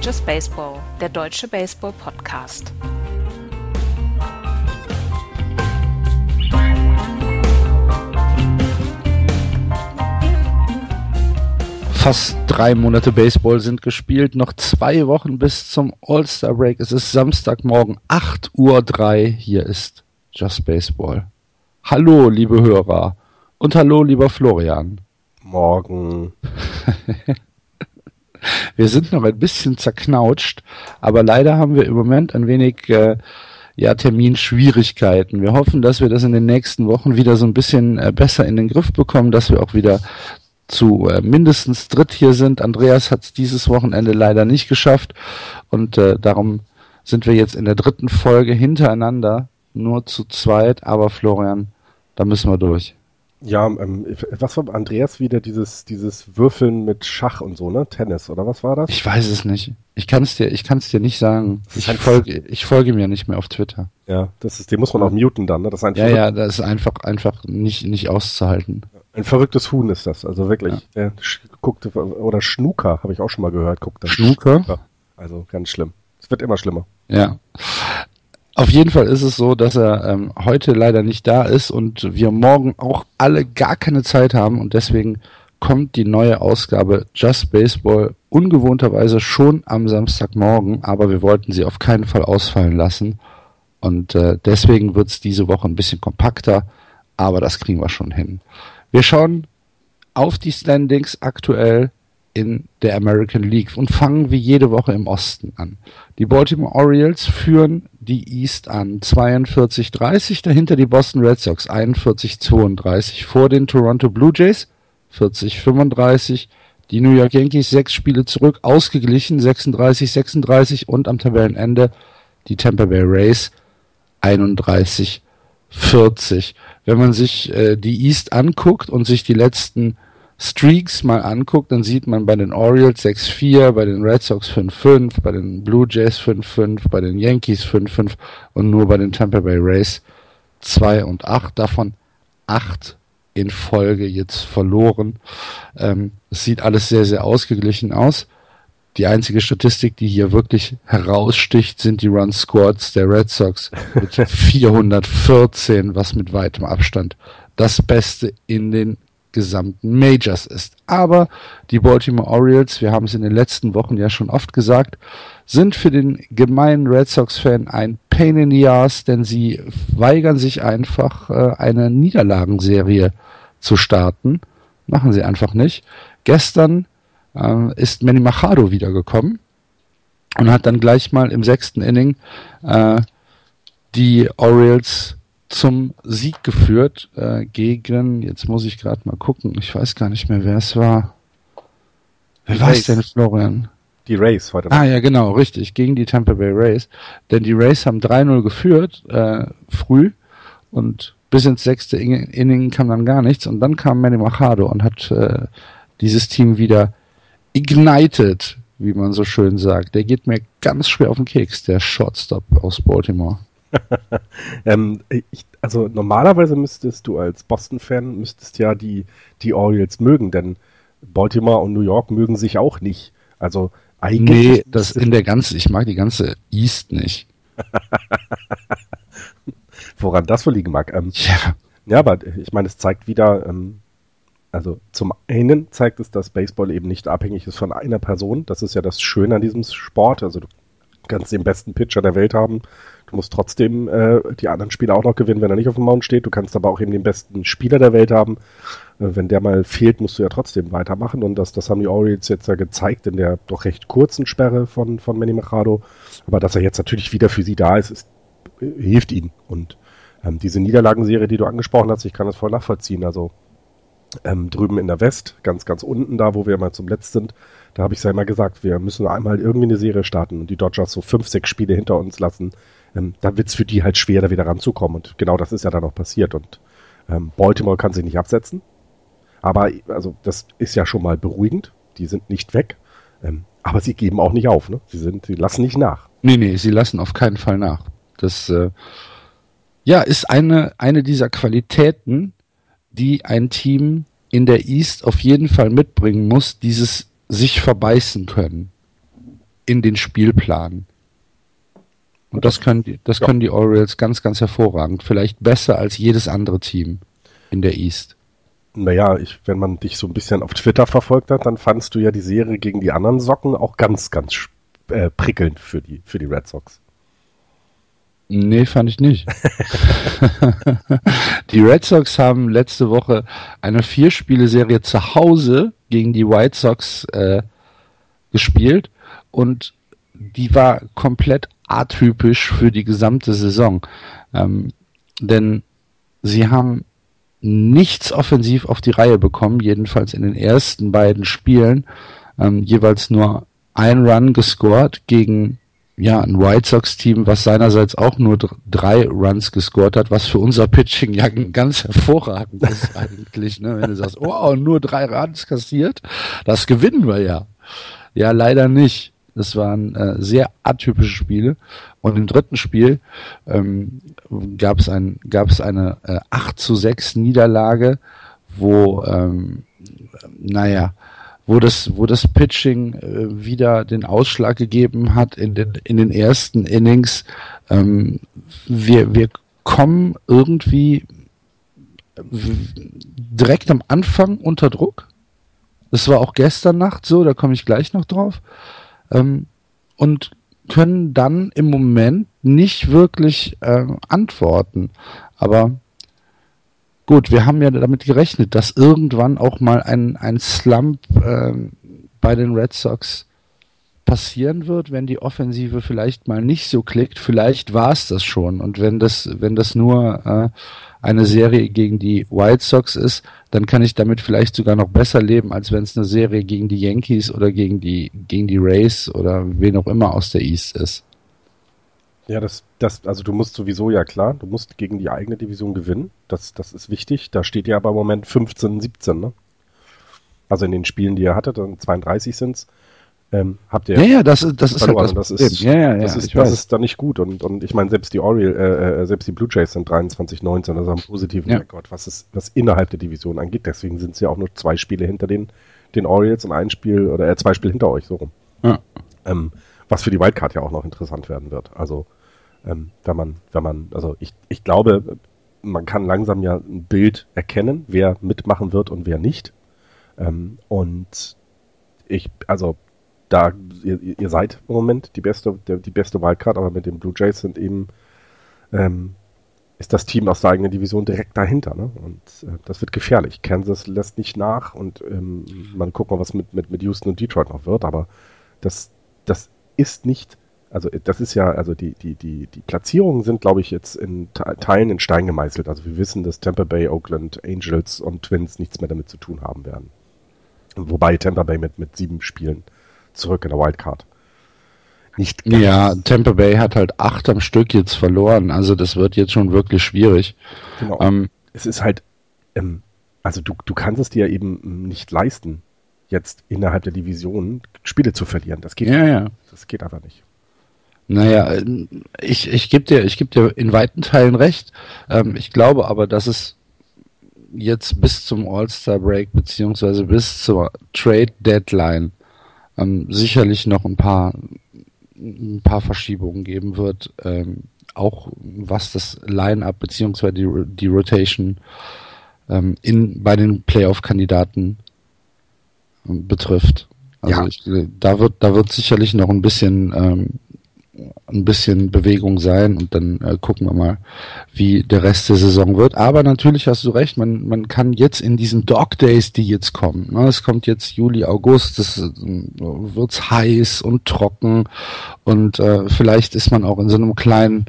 Ist Just Baseball, der deutsche Baseball-Podcast. Fast drei Monate Baseball sind gespielt, noch zwei Wochen bis zum All-Star Break. Es ist Samstagmorgen 8.03 Uhr. Hier ist Just Baseball. Hallo, liebe Hörer. Und hallo, lieber Florian. Morgen. wir sind noch ein bisschen zerknautscht, aber leider haben wir im Moment ein wenig äh, ja, Terminschwierigkeiten. Wir hoffen, dass wir das in den nächsten Wochen wieder so ein bisschen äh, besser in den Griff bekommen, dass wir auch wieder zu äh, mindestens dritt hier sind. Andreas hat es dieses Wochenende leider nicht geschafft und äh, darum sind wir jetzt in der dritten Folge hintereinander nur zu zweit. Aber Florian, da müssen wir durch. Ja, ähm, was war Andreas wieder dieses, dieses Würfeln mit Schach und so, ne? Tennis, oder was war das? Ich weiß es nicht. Ich kann es dir, ich kann es dir nicht sagen. Ich folge, ich folge mir nicht mehr auf Twitter. Ja, das ist, den muss man auch muten dann, ne? Das ist ein ja, ja, das ist einfach, einfach nicht, nicht auszuhalten. Ein verrücktes Huhn ist das, also wirklich. Ja. Guckt, oder Schnucker, habe ich auch schon mal gehört, guckt das. Schnucker? Also ganz schlimm. Es wird immer schlimmer. Ja. Auf jeden Fall ist es so, dass er ähm, heute leider nicht da ist und wir morgen auch alle gar keine Zeit haben und deswegen kommt die neue Ausgabe Just Baseball ungewohnterweise schon am Samstagmorgen, aber wir wollten sie auf keinen Fall ausfallen lassen und äh, deswegen wird es diese Woche ein bisschen kompakter, aber das kriegen wir schon hin. Wir schauen auf die Standings aktuell in der American League und fangen wie jede Woche im Osten an. Die Baltimore Orioles führen die East an 42-30, dahinter die Boston Red Sox 41-32, vor den Toronto Blue Jays 40-35, die New York Yankees sechs Spiele zurück, ausgeglichen 36-36 und am Tabellenende die Tampa Bay Rays 31-40. Wenn man sich äh, die East anguckt und sich die letzten Streaks mal anguckt, dann sieht man bei den Orioles 6-4, bei den Red Sox 5-5, bei den Blue Jays 5-5, bei den Yankees 5-5 und nur bei den Tampa Bay Rays 2 und 8, davon 8 in Folge jetzt verloren. Ähm, es sieht alles sehr, sehr ausgeglichen aus. Die einzige Statistik, die hier wirklich heraussticht, sind die Run Squads der Red Sox mit 414, was mit weitem Abstand das Beste in den gesamten Majors ist. Aber die Baltimore Orioles, wir haben es in den letzten Wochen ja schon oft gesagt, sind für den gemeinen Red Sox-Fan ein Pain in the Ass, denn sie weigern sich einfach, äh, eine Niederlagenserie zu starten. Machen sie einfach nicht. Gestern äh, ist Manny Machado wiedergekommen und hat dann gleich mal im sechsten Inning äh, die Orioles zum Sieg geführt äh, gegen, jetzt muss ich gerade mal gucken, ich weiß gar nicht mehr, wer es war. Wer war es denn, Florian? Die Rays heute. Ah ja, genau, richtig, gegen die Tampa Bay Rays. Denn die Rays haben 3-0 geführt, äh, früh, und bis ins sechste Inning kam dann gar nichts. Und dann kam Manny Machado und hat äh, dieses Team wieder ignited, wie man so schön sagt. Der geht mir ganz schwer auf den Keks, der Shortstop aus Baltimore. Ähm, ich, also normalerweise müsstest du als Boston-Fan müsstest ja die, die Orioles mögen, denn Baltimore und New York mögen sich auch nicht. Also eigentlich. Nee, das in der ganzen, ich mag die ganze East nicht. Woran das wohl liegen mag. Ähm, ja. Ja, aber ich meine, es zeigt wieder, ähm, also zum einen zeigt es, dass Baseball eben nicht abhängig ist von einer Person. Das ist ja das Schöne an diesem Sport. Also du kannst den besten Pitcher der Welt haben Du musst trotzdem äh, die anderen Spieler auch noch gewinnen, wenn er nicht auf dem Mount steht. Du kannst aber auch eben den besten Spieler der Welt haben. Äh, wenn der mal fehlt, musst du ja trotzdem weitermachen. Und das, das haben die Orioles jetzt ja gezeigt in der doch recht kurzen Sperre von, von Manny Machado. Aber dass er jetzt natürlich wieder für sie da ist, ist hilft ihnen. Und ähm, diese Niederlagenserie, die du angesprochen hast, ich kann das voll nachvollziehen. Also ähm, drüben in der West, ganz, ganz unten da, wo wir mal zum Letzt sind, da habe ich ja immer gesagt, wir müssen einmal irgendwie eine Serie starten und die Dodgers so fünf, sechs Spiele hinter uns lassen ähm, dann wird es für die halt schwer, da wieder ranzukommen. Und genau das ist ja dann auch passiert. Und ähm, Baltimore kann sich nicht absetzen. Aber also das ist ja schon mal beruhigend. Die sind nicht weg. Ähm, aber sie geben auch nicht auf. Ne? Sie, sind, sie lassen nicht nach. Nee, nee, sie lassen auf keinen Fall nach. Das äh, ja, ist eine, eine dieser Qualitäten, die ein Team in der East auf jeden Fall mitbringen muss, dieses sich verbeißen können. in den Spielplan. Und das können die, das ja. können die Orioles ganz, ganz hervorragend. Vielleicht besser als jedes andere Team in der East. Naja, ich, wenn man dich so ein bisschen auf Twitter verfolgt hat, dann fandst du ja die Serie gegen die anderen Socken auch ganz, ganz äh, prickelnd für die, für die Red Sox. Nee, fand ich nicht. die Red Sox haben letzte Woche eine Vierspiele-Serie zu Hause gegen die White Sox äh, gespielt und die war komplett atypisch für die gesamte Saison. Ähm, denn sie haben nichts offensiv auf die Reihe bekommen, jedenfalls in den ersten beiden Spielen. Ähm, jeweils nur ein Run gescored gegen ja, ein White Sox-Team, was seinerseits auch nur drei Runs gescored hat, was für unser Pitching ja ganz hervorragend ist eigentlich, ne? wenn du sagst, oh, nur drei Runs kassiert, das gewinnen wir ja. Ja, leider nicht. Das waren äh, sehr atypische Spiele. Und im dritten Spiel ähm, gab es ein, gab es eine äh, 8 zu 6 Niederlage, wo, ähm, naja, wo das, wo das Pitching äh, wieder den Ausschlag gegeben hat in den, in den ersten Innings. Ähm, wir, wir kommen irgendwie direkt am Anfang unter Druck. Das war auch gestern Nacht so, da komme ich gleich noch drauf. Ähm, und können dann im Moment nicht wirklich äh, antworten. Aber Gut, wir haben ja damit gerechnet, dass irgendwann auch mal ein, ein Slump äh, bei den Red Sox passieren wird, wenn die Offensive vielleicht mal nicht so klickt. Vielleicht war es das schon. Und wenn das, wenn das nur äh, eine Serie gegen die White Sox ist, dann kann ich damit vielleicht sogar noch besser leben, als wenn es eine Serie gegen die Yankees oder gegen die, gegen die Rays oder wen auch immer aus der East ist. Ja, das, das, also du musst sowieso, ja klar, du musst gegen die eigene Division gewinnen. Das, das ist wichtig. Da steht ja aber im Moment 15, 17, ne? Also in den Spielen, die ihr hattet, dann 32 sind's, ähm, habt ihr ja, ja, das, das ist halt das, das ist, ja, ja, das ist, das ist dann nicht gut und, und ich meine selbst die Oriole, äh, äh, selbst die Blue Jays sind 23, 19, also haben positiven. Rekord, was es, was innerhalb der Division angeht. Deswegen sind es ja auch nur zwei Spiele hinter den, den Orioles und ein Spiel oder äh, zwei Spiele hinter euch so rum. Ähm, was für die Wildcard ja auch noch interessant werden wird. Also ähm, wenn man, wenn man, also ich, ich glaube, man kann langsam ja ein Bild erkennen, wer mitmachen wird und wer nicht. Ähm, und ich, also da, ihr, ihr seid im Moment die beste, der, die beste Wildcard, aber mit den Blue Jays sind eben, ähm, ist das Team aus der eigenen Division direkt dahinter. Ne? Und äh, das wird gefährlich. Kansas lässt nicht nach und ähm, man guckt mal, was mit, mit, mit Houston und Detroit noch wird, aber das, das ist nicht also das ist ja, also die, die, die, die Platzierungen sind, glaube ich, jetzt in Teilen in Stein gemeißelt. Also wir wissen, dass Tampa Bay, Oakland, Angels und Twins nichts mehr damit zu tun haben werden. Wobei Tampa Bay mit, mit sieben Spielen zurück in der Wildcard. Nicht ganz. Ja, Tampa Bay hat halt acht am Stück jetzt verloren. Also das wird jetzt schon wirklich schwierig. Genau. Ähm, es ist halt, ähm, also du, du kannst es dir eben nicht leisten, jetzt innerhalb der Division Spiele zu verlieren. Das geht, ja, ja. Das geht einfach nicht. Naja, ich, ich gebe dir, ich geb dir in weiten Teilen recht. Ähm, ich glaube aber, dass es jetzt bis zum All-Star-Break beziehungsweise bis zur Trade-Deadline ähm, sicherlich noch ein paar, ein paar Verschiebungen geben wird. Ähm, auch was das Line-Up beziehungsweise die, die Rotation ähm, in, bei den Playoff-Kandidaten ähm, betrifft. Also ja. ich, da wird, da wird sicherlich noch ein bisschen ähm, ein bisschen Bewegung sein und dann äh, gucken wir mal, wie der Rest der Saison wird. Aber natürlich hast du recht, man, man kann jetzt in diesen Dog Days, die jetzt kommen, ne, es kommt jetzt Juli, August, es äh, wird's heiß und trocken und äh, vielleicht ist man auch in so einem kleinen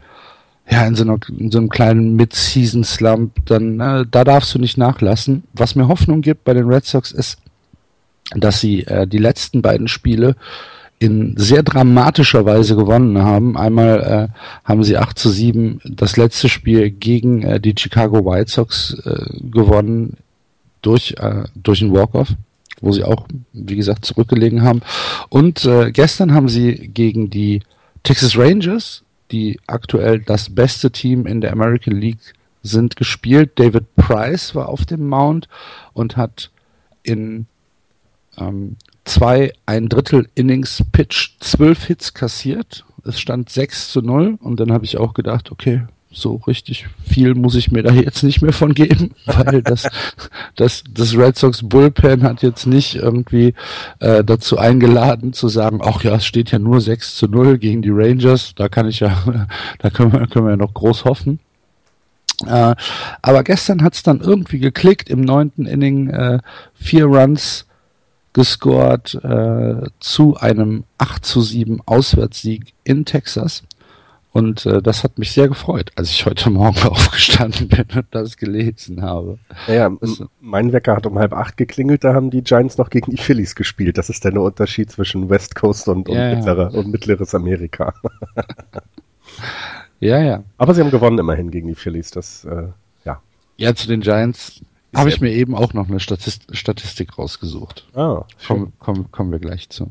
ja, in so, einer, in so einem kleinen Mid-Season-Slump, dann äh, da darfst du nicht nachlassen. Was mir Hoffnung gibt bei den Red Sox ist, dass sie äh, die letzten beiden Spiele in sehr dramatischer Weise gewonnen haben. Einmal äh, haben sie 8 zu 7 das letzte Spiel gegen äh, die Chicago White Sox äh, gewonnen durch, äh, durch einen Walk-Off, wo sie auch, wie gesagt, zurückgelegen haben. Und äh, gestern haben sie gegen die Texas Rangers, die aktuell das beste Team in der American League sind, gespielt. David Price war auf dem Mount und hat in ähm, zwei, ein Drittel Innings Pitch, zwölf Hits kassiert. Es stand 6 zu 0 und dann habe ich auch gedacht, okay, so richtig viel muss ich mir da jetzt nicht mehr von geben, weil das, das, das Red Sox Bullpen hat jetzt nicht irgendwie äh, dazu eingeladen zu sagen, ach ja, es steht ja nur 6 zu 0 gegen die Rangers, da kann ich ja, da können wir, können wir ja noch groß hoffen. Äh, aber gestern hat es dann irgendwie geklickt, im neunten Inning äh, vier Runs gescored äh, zu einem 8 zu 7 Auswärtssieg in Texas. Und äh, das hat mich sehr gefreut, als ich heute Morgen aufgestanden bin und das gelesen habe. Naja, das, mein Wecker hat um halb acht geklingelt, da haben die Giants noch gegen die Phillies gespielt. Das ist der Unterschied zwischen West Coast und, und, ja, mittlerer, ja. und mittleres Amerika. ja, ja. Aber sie haben gewonnen immerhin gegen die Phillies, das, äh, ja. Ja, zu den Giants habe ich mir eben auch noch eine Statist Statistik rausgesucht. Ah, Komm, komm, kommen wir gleich zu.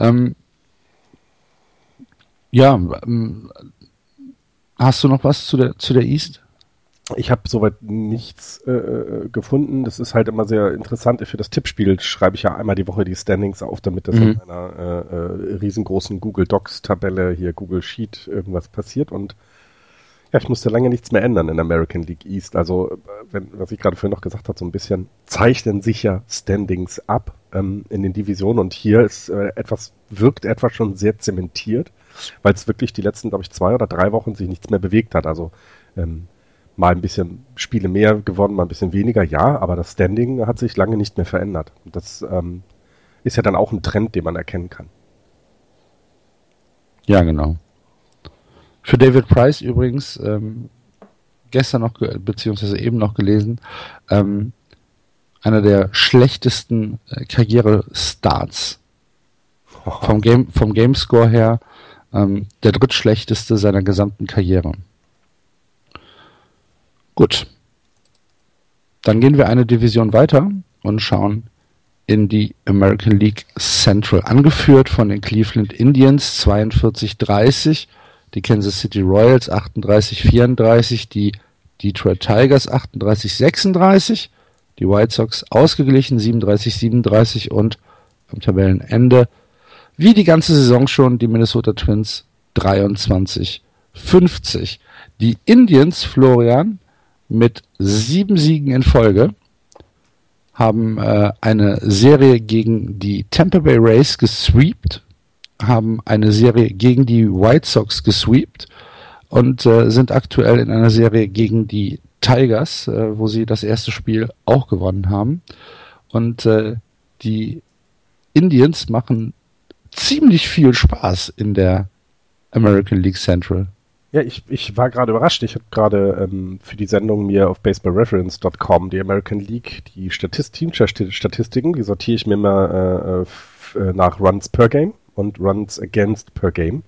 Ähm, ja, ähm, hast du noch was zu der, zu der East? Ich habe soweit nichts äh, äh, gefunden. Das ist halt immer sehr interessant. Für das Tippspiel schreibe ich ja einmal die Woche die Standings auf, damit das mhm. in einer äh, äh, riesengroßen Google Docs Tabelle hier Google Sheet irgendwas passiert und ja, ich musste lange nichts mehr ändern in American League East. Also, äh, wenn, was ich gerade vorhin noch gesagt habe, so ein bisschen zeichnen sich ja Standings ab ähm, in den Divisionen und hier ist äh, etwas, wirkt etwas schon sehr zementiert, weil es wirklich die letzten, glaube ich, zwei oder drei Wochen sich nichts mehr bewegt hat. Also ähm, mal ein bisschen Spiele mehr gewonnen, mal ein bisschen weniger, ja, aber das Standing hat sich lange nicht mehr verändert. Und das ähm, ist ja dann auch ein Trend, den man erkennen kann. Ja, genau. Für David Price übrigens, ähm, gestern noch, beziehungsweise eben noch gelesen, ähm, einer der schlechtesten äh, Karriere-Starts. Vom, Game, vom Gamescore her ähm, der drittschlechteste seiner gesamten Karriere. Gut. Dann gehen wir eine Division weiter und schauen in die American League Central, angeführt von den Cleveland Indians 42-30 die Kansas City Royals 38-34, die Detroit Tigers 38-36, die White Sox ausgeglichen 37-37 und am Tabellenende, wie die ganze Saison schon, die Minnesota Twins 23-50. Die Indians, Florian, mit sieben Siegen in Folge, haben äh, eine Serie gegen die Tampa Bay Rays gesweept haben eine Serie gegen die White Sox gesweept und äh, sind aktuell in einer Serie gegen die Tigers, äh, wo sie das erste Spiel auch gewonnen haben. Und äh, die Indians machen ziemlich viel Spaß in der American League Central. Ja, ich, ich war gerade überrascht. Ich habe gerade ähm, für die Sendung mir auf baseballreference.com die American League, die Statist Teamstatistiken, die sortiere ich mir immer äh, äh nach Runs per Game und Runs Against per Game.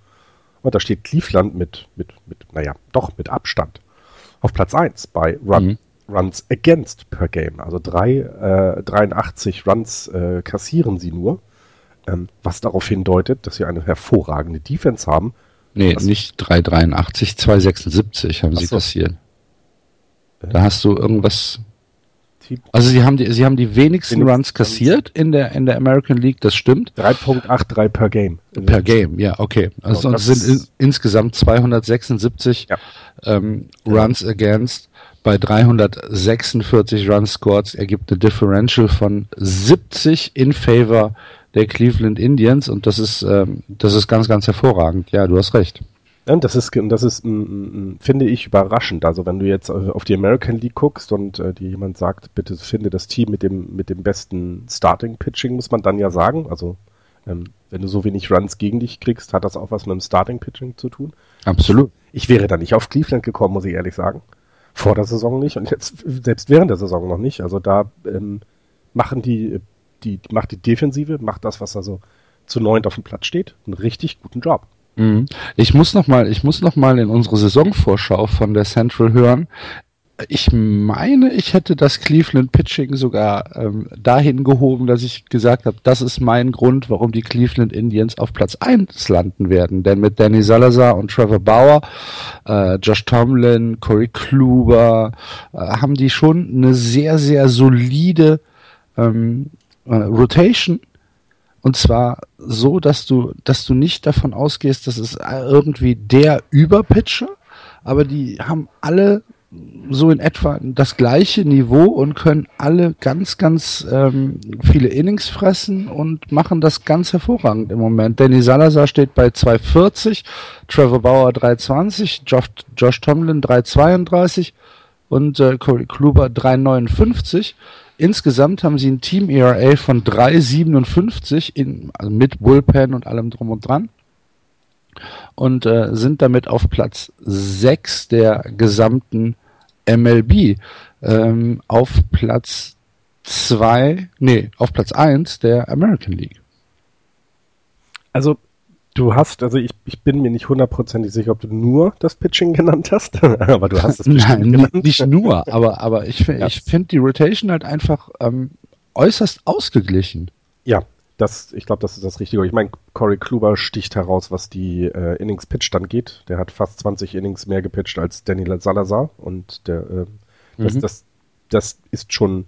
Und da steht Cleveland mit, mit, mit naja, doch mit Abstand auf Platz 1 bei Run, mhm. Runs Against per Game. Also drei, äh, 83 Runs äh, kassieren sie nur, ähm, was darauf hindeutet, dass sie eine hervorragende Defense haben. Nee, nicht 383, 276 haben sie so. kassiert. Da hast du irgendwas also sie haben die, sie haben die wenigsten Runs kassiert in der, in der American League, das stimmt. 3.83 per Game. Per Game, ja, okay. Also genau, sind in, insgesamt 276 ja. ähm, Runs ja. against. Bei 346 Runs scored ergibt eine Differential von 70 in favor der Cleveland Indians und das ist, ähm, das ist ganz, ganz hervorragend. Ja, du hast recht. Ja, das ist, das ist, finde ich, überraschend. Also wenn du jetzt auf die American League guckst und äh, dir jemand sagt, bitte finde das Team mit dem, mit dem besten Starting Pitching, muss man dann ja sagen. Also ähm, wenn du so wenig Runs gegen dich kriegst, hat das auch was mit dem Starting Pitching zu tun. Absolut. Ich wäre da nicht auf Cleveland gekommen, muss ich ehrlich sagen. Vor der Saison nicht und jetzt selbst während der Saison noch nicht. Also da ähm, machen die, die, macht die Defensive, macht das, was also zu neunt auf dem Platz steht, einen richtig guten Job. Mhm. Ich muss noch mal, ich muss noch mal in unsere Saisonvorschau von der Central hören. Ich meine, ich hätte das Cleveland Pitching sogar ähm, dahin gehoben, dass ich gesagt habe, das ist mein Grund, warum die Cleveland Indians auf Platz 1 landen werden. Denn mit Danny Salazar und Trevor Bauer, äh, Josh Tomlin, Corey Kluber, äh, haben die schon eine sehr, sehr solide ähm, äh, Rotation Und zwar so, dass du, dass du nicht davon ausgehst, dass es irgendwie der Überpitcher, aber die haben alle so in etwa das gleiche Niveau und können alle ganz, ganz ähm, viele Innings fressen und machen das ganz hervorragend im Moment. Danny Salazar steht bei 2,40, Trevor Bauer 3,20, Josh, Josh Tomlin 3,32 und äh, Corey Kluber 3,59. Insgesamt haben sie ein Team ERA von 3,57 in, also mit Bullpen und allem drum und dran und äh, sind damit auf Platz 6 der gesamten MLB. Ähm, auf Platz 2, nee, auf Platz 1 der American League. Also Du hast, also ich, ich bin mir nicht hundertprozentig sicher, ob du nur das Pitching genannt hast, aber du hast es Nein, genannt. nicht nur, aber, aber ich, ja. ich finde die Rotation halt einfach ähm, äußerst ausgeglichen. Ja, das, ich glaube, das ist das Richtige. Ich meine, Corey Kluber sticht heraus, was die äh, Innings Pitch dann geht. Der hat fast 20 Innings mehr gepitcht als Daniel Salazar und der, äh, das, mhm. das, das ist schon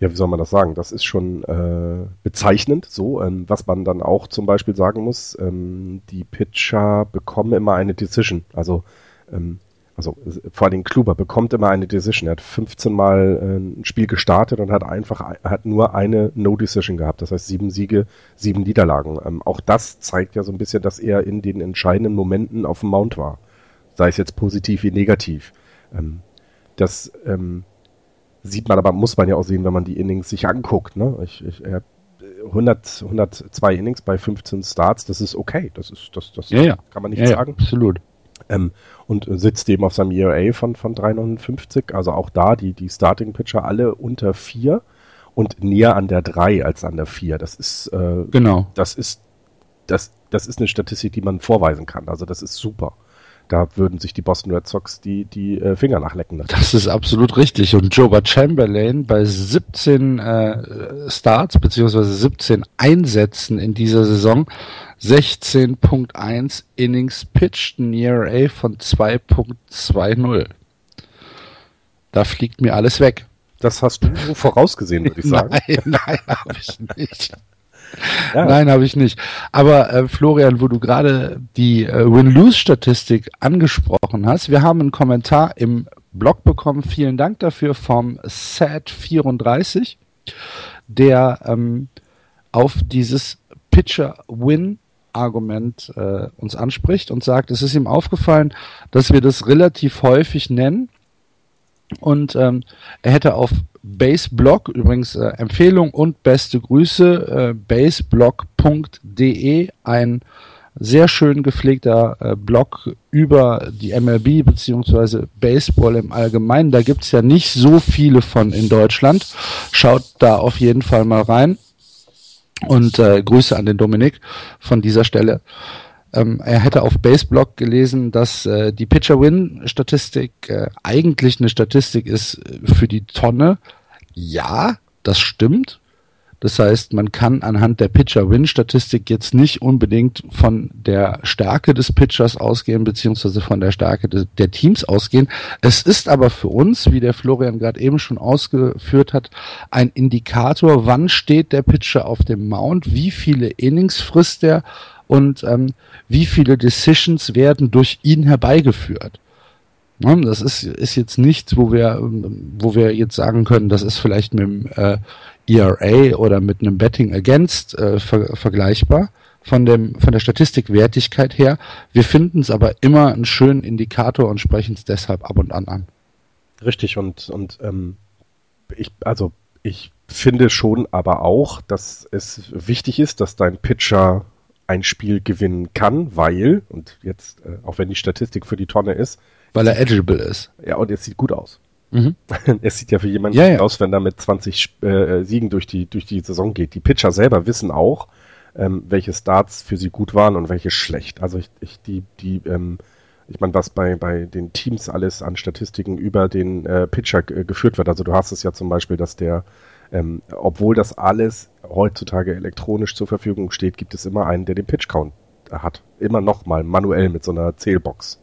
ja, wie soll man das sagen? Das ist schon äh, bezeichnend. So, ähm, was man dann auch zum Beispiel sagen muss: ähm, Die Pitcher bekommen immer eine Decision. Also, ähm, also vor allem Kluber bekommt immer eine Decision. Er hat 15 Mal äh, ein Spiel gestartet und hat einfach hat nur eine No Decision gehabt. Das heißt sieben Siege, sieben Niederlagen. Ähm, auch das zeigt ja so ein bisschen, dass er in den entscheidenden Momenten auf dem Mount war. Sei es jetzt positiv wie negativ. Ähm, das ähm, sieht man aber, muss man ja auch sehen, wenn man die Innings sich anguckt. Ne? Ich, ich, er 100, 102 Innings bei 15 Starts, das ist okay. Das ist, das, das ja, ja. kann man nicht ja, sagen. absolut. Ähm, und sitzt eben auf seinem ERA von, von 3,59. Also auch da die, die Starting Pitcher alle unter 4 und näher an der 3 als an der 4. Das ist, äh, genau. Das ist, das, das ist eine Statistik, die man vorweisen kann. Also das ist super da würden sich die Boston Red Sox die, die äh, Finger nachlecken. Das ist absolut richtig. Und Joba Chamberlain bei 17 äh, Starts beziehungsweise 17 Einsätzen in dieser Saison 16.1 Innings pitched, ein ERA von 2.20. Da fliegt mir alles weg. Das hast du vorausgesehen, würde ich sagen. Nein, nein, habe ich nicht. Ja. Nein, habe ich nicht. Aber äh, Florian, wo du gerade die äh, Win-Lose-Statistik angesprochen hast, wir haben einen Kommentar im Blog bekommen. Vielen Dank dafür vom Sad34, der ähm, auf dieses Pitcher-Win Argument äh, uns anspricht und sagt, es ist ihm aufgefallen, dass wir das relativ häufig nennen und ähm, er hätte auf Baseblog, übrigens äh, Empfehlung und beste Grüße, äh, baseblog.de, ein sehr schön gepflegter äh, Blog über die MLB beziehungsweise Baseball im Allgemeinen. Da gibt's ja nicht so viele von in Deutschland. Schaut da auf jeden Fall mal rein. Und äh, Grüße an den Dominik von dieser Stelle. Ähm, er hätte auf Baseblock gelesen, dass äh, die Pitcher-Win-Statistik äh, eigentlich eine Statistik ist äh, für die Tonne. Ja, das stimmt. Das heißt, man kann anhand der Pitcher-Win-Statistik jetzt nicht unbedingt von der Stärke des Pitchers ausgehen, beziehungsweise von der Stärke de der Teams ausgehen. Es ist aber für uns, wie der Florian gerade eben schon ausgeführt hat, ein Indikator, wann steht der Pitcher auf dem Mount, wie viele Innings frisst er und ähm, wie viele Decisions werden durch ihn herbeigeführt. Ja, das ist, ist jetzt nichts, wo wir, wo wir jetzt sagen können, das ist vielleicht mit dem äh, ERA oder mit einem Betting Against äh, ver vergleichbar von dem von der Statistikwertigkeit her. Wir finden es aber immer einen schönen Indikator und sprechen es deshalb ab und an an. Richtig und und ähm, ich also ich finde schon aber auch, dass es wichtig ist, dass dein Pitcher ein Spiel gewinnen kann, weil, und jetzt, äh, auch wenn die Statistik für die Tonne ist. Weil er eligible ist. Ja, und es sieht gut aus. Mhm. es sieht ja für jemanden ja, ja. aus, wenn er mit 20 äh, Siegen durch die, durch die Saison geht. Die Pitcher selber wissen auch, ähm, welche Starts für sie gut waren und welche schlecht. Also ich, ich die, die, ähm, ich meine, was bei, bei den Teams alles an Statistiken über den äh, Pitcher äh, geführt wird. Also du hast es ja zum Beispiel, dass der ähm, obwohl das alles heutzutage elektronisch zur Verfügung steht, gibt es immer einen, der den Pitch-Count hat. Immer noch mal manuell mit so einer Zählbox.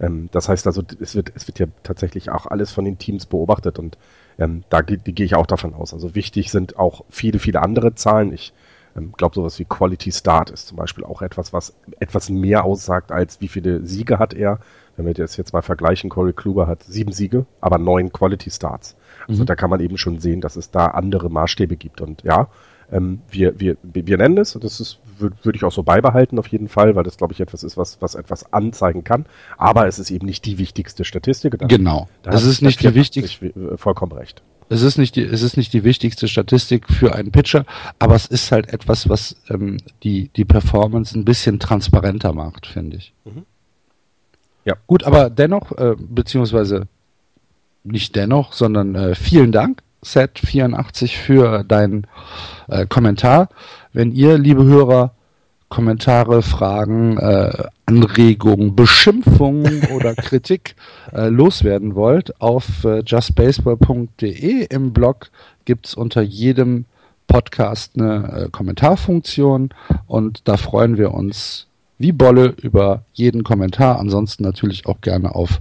Ähm, das heißt also, es wird, es wird ja tatsächlich auch alles von den Teams beobachtet und ähm, da gehe ich auch davon aus. Also wichtig sind auch viele, viele andere Zahlen. Ich Ähm, glaube sowas wie Quality Start ist zum Beispiel auch etwas, was etwas mehr aussagt als wie viele Siege hat er. Wenn wir das jetzt mal vergleichen, Corey Kluber hat sieben Siege, aber neun Quality Starts. Also mhm. da kann man eben schon sehen, dass es da andere Maßstäbe gibt. Und ja, ähm, wir, wir, wir nennen es, und das ist, würde würd ich auch so beibehalten auf jeden Fall, weil das, glaube ich, etwas ist, was, was etwas anzeigen kann. Aber es ist eben nicht die wichtigste Statistik. Da, genau. Da es ist nicht die wichtigste. Äh, vollkommen recht. Es ist nicht die, es ist nicht die wichtigste Statistik für einen Pitcher, aber es ist halt etwas, was ähm, die, die Performance ein bisschen transparenter macht, finde ich. Mhm. Ja. Gut, aber dennoch, äh, beziehungsweise nicht dennoch, sondern äh, vielen Dank, Set84, für deinen äh, Kommentar. Wenn ihr, liebe Hörer, Kommentare, Fragen, äh, Anregungen, Beschimpfungen oder Kritik äh, loswerden wollt, auf äh, justbaseball.de im Blog gibt's unter jedem Podcast eine äh, Kommentarfunktion und da freuen wir uns wie Bolle über jeden Kommentar. Ansonsten natürlich auch gerne auf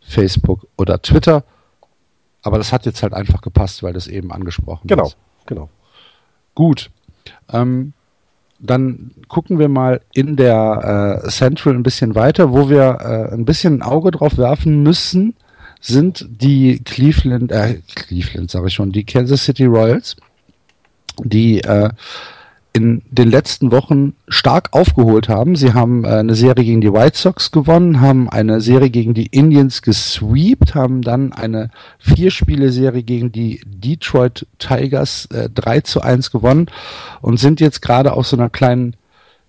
Facebook oder Twitter. Aber das hat jetzt halt einfach gepasst, weil das eben angesprochen genau, ist. Genau, genau. Gut. Ähm, dann gucken wir mal in der äh, Central ein bisschen weiter, wo wir äh, ein bisschen ein Auge drauf werfen müssen, sind die Cleveland, äh, Cleveland sage ich schon, die Kansas City Royals, die äh, in den letzten Wochen stark aufgeholt haben. Sie haben äh, eine Serie gegen die White Sox gewonnen, haben eine Serie gegen die Indians gesweept, haben dann eine Vier-Spiele-Serie gegen die Detroit Tigers äh, 3 zu 1 gewonnen und sind jetzt gerade auf so einer kleinen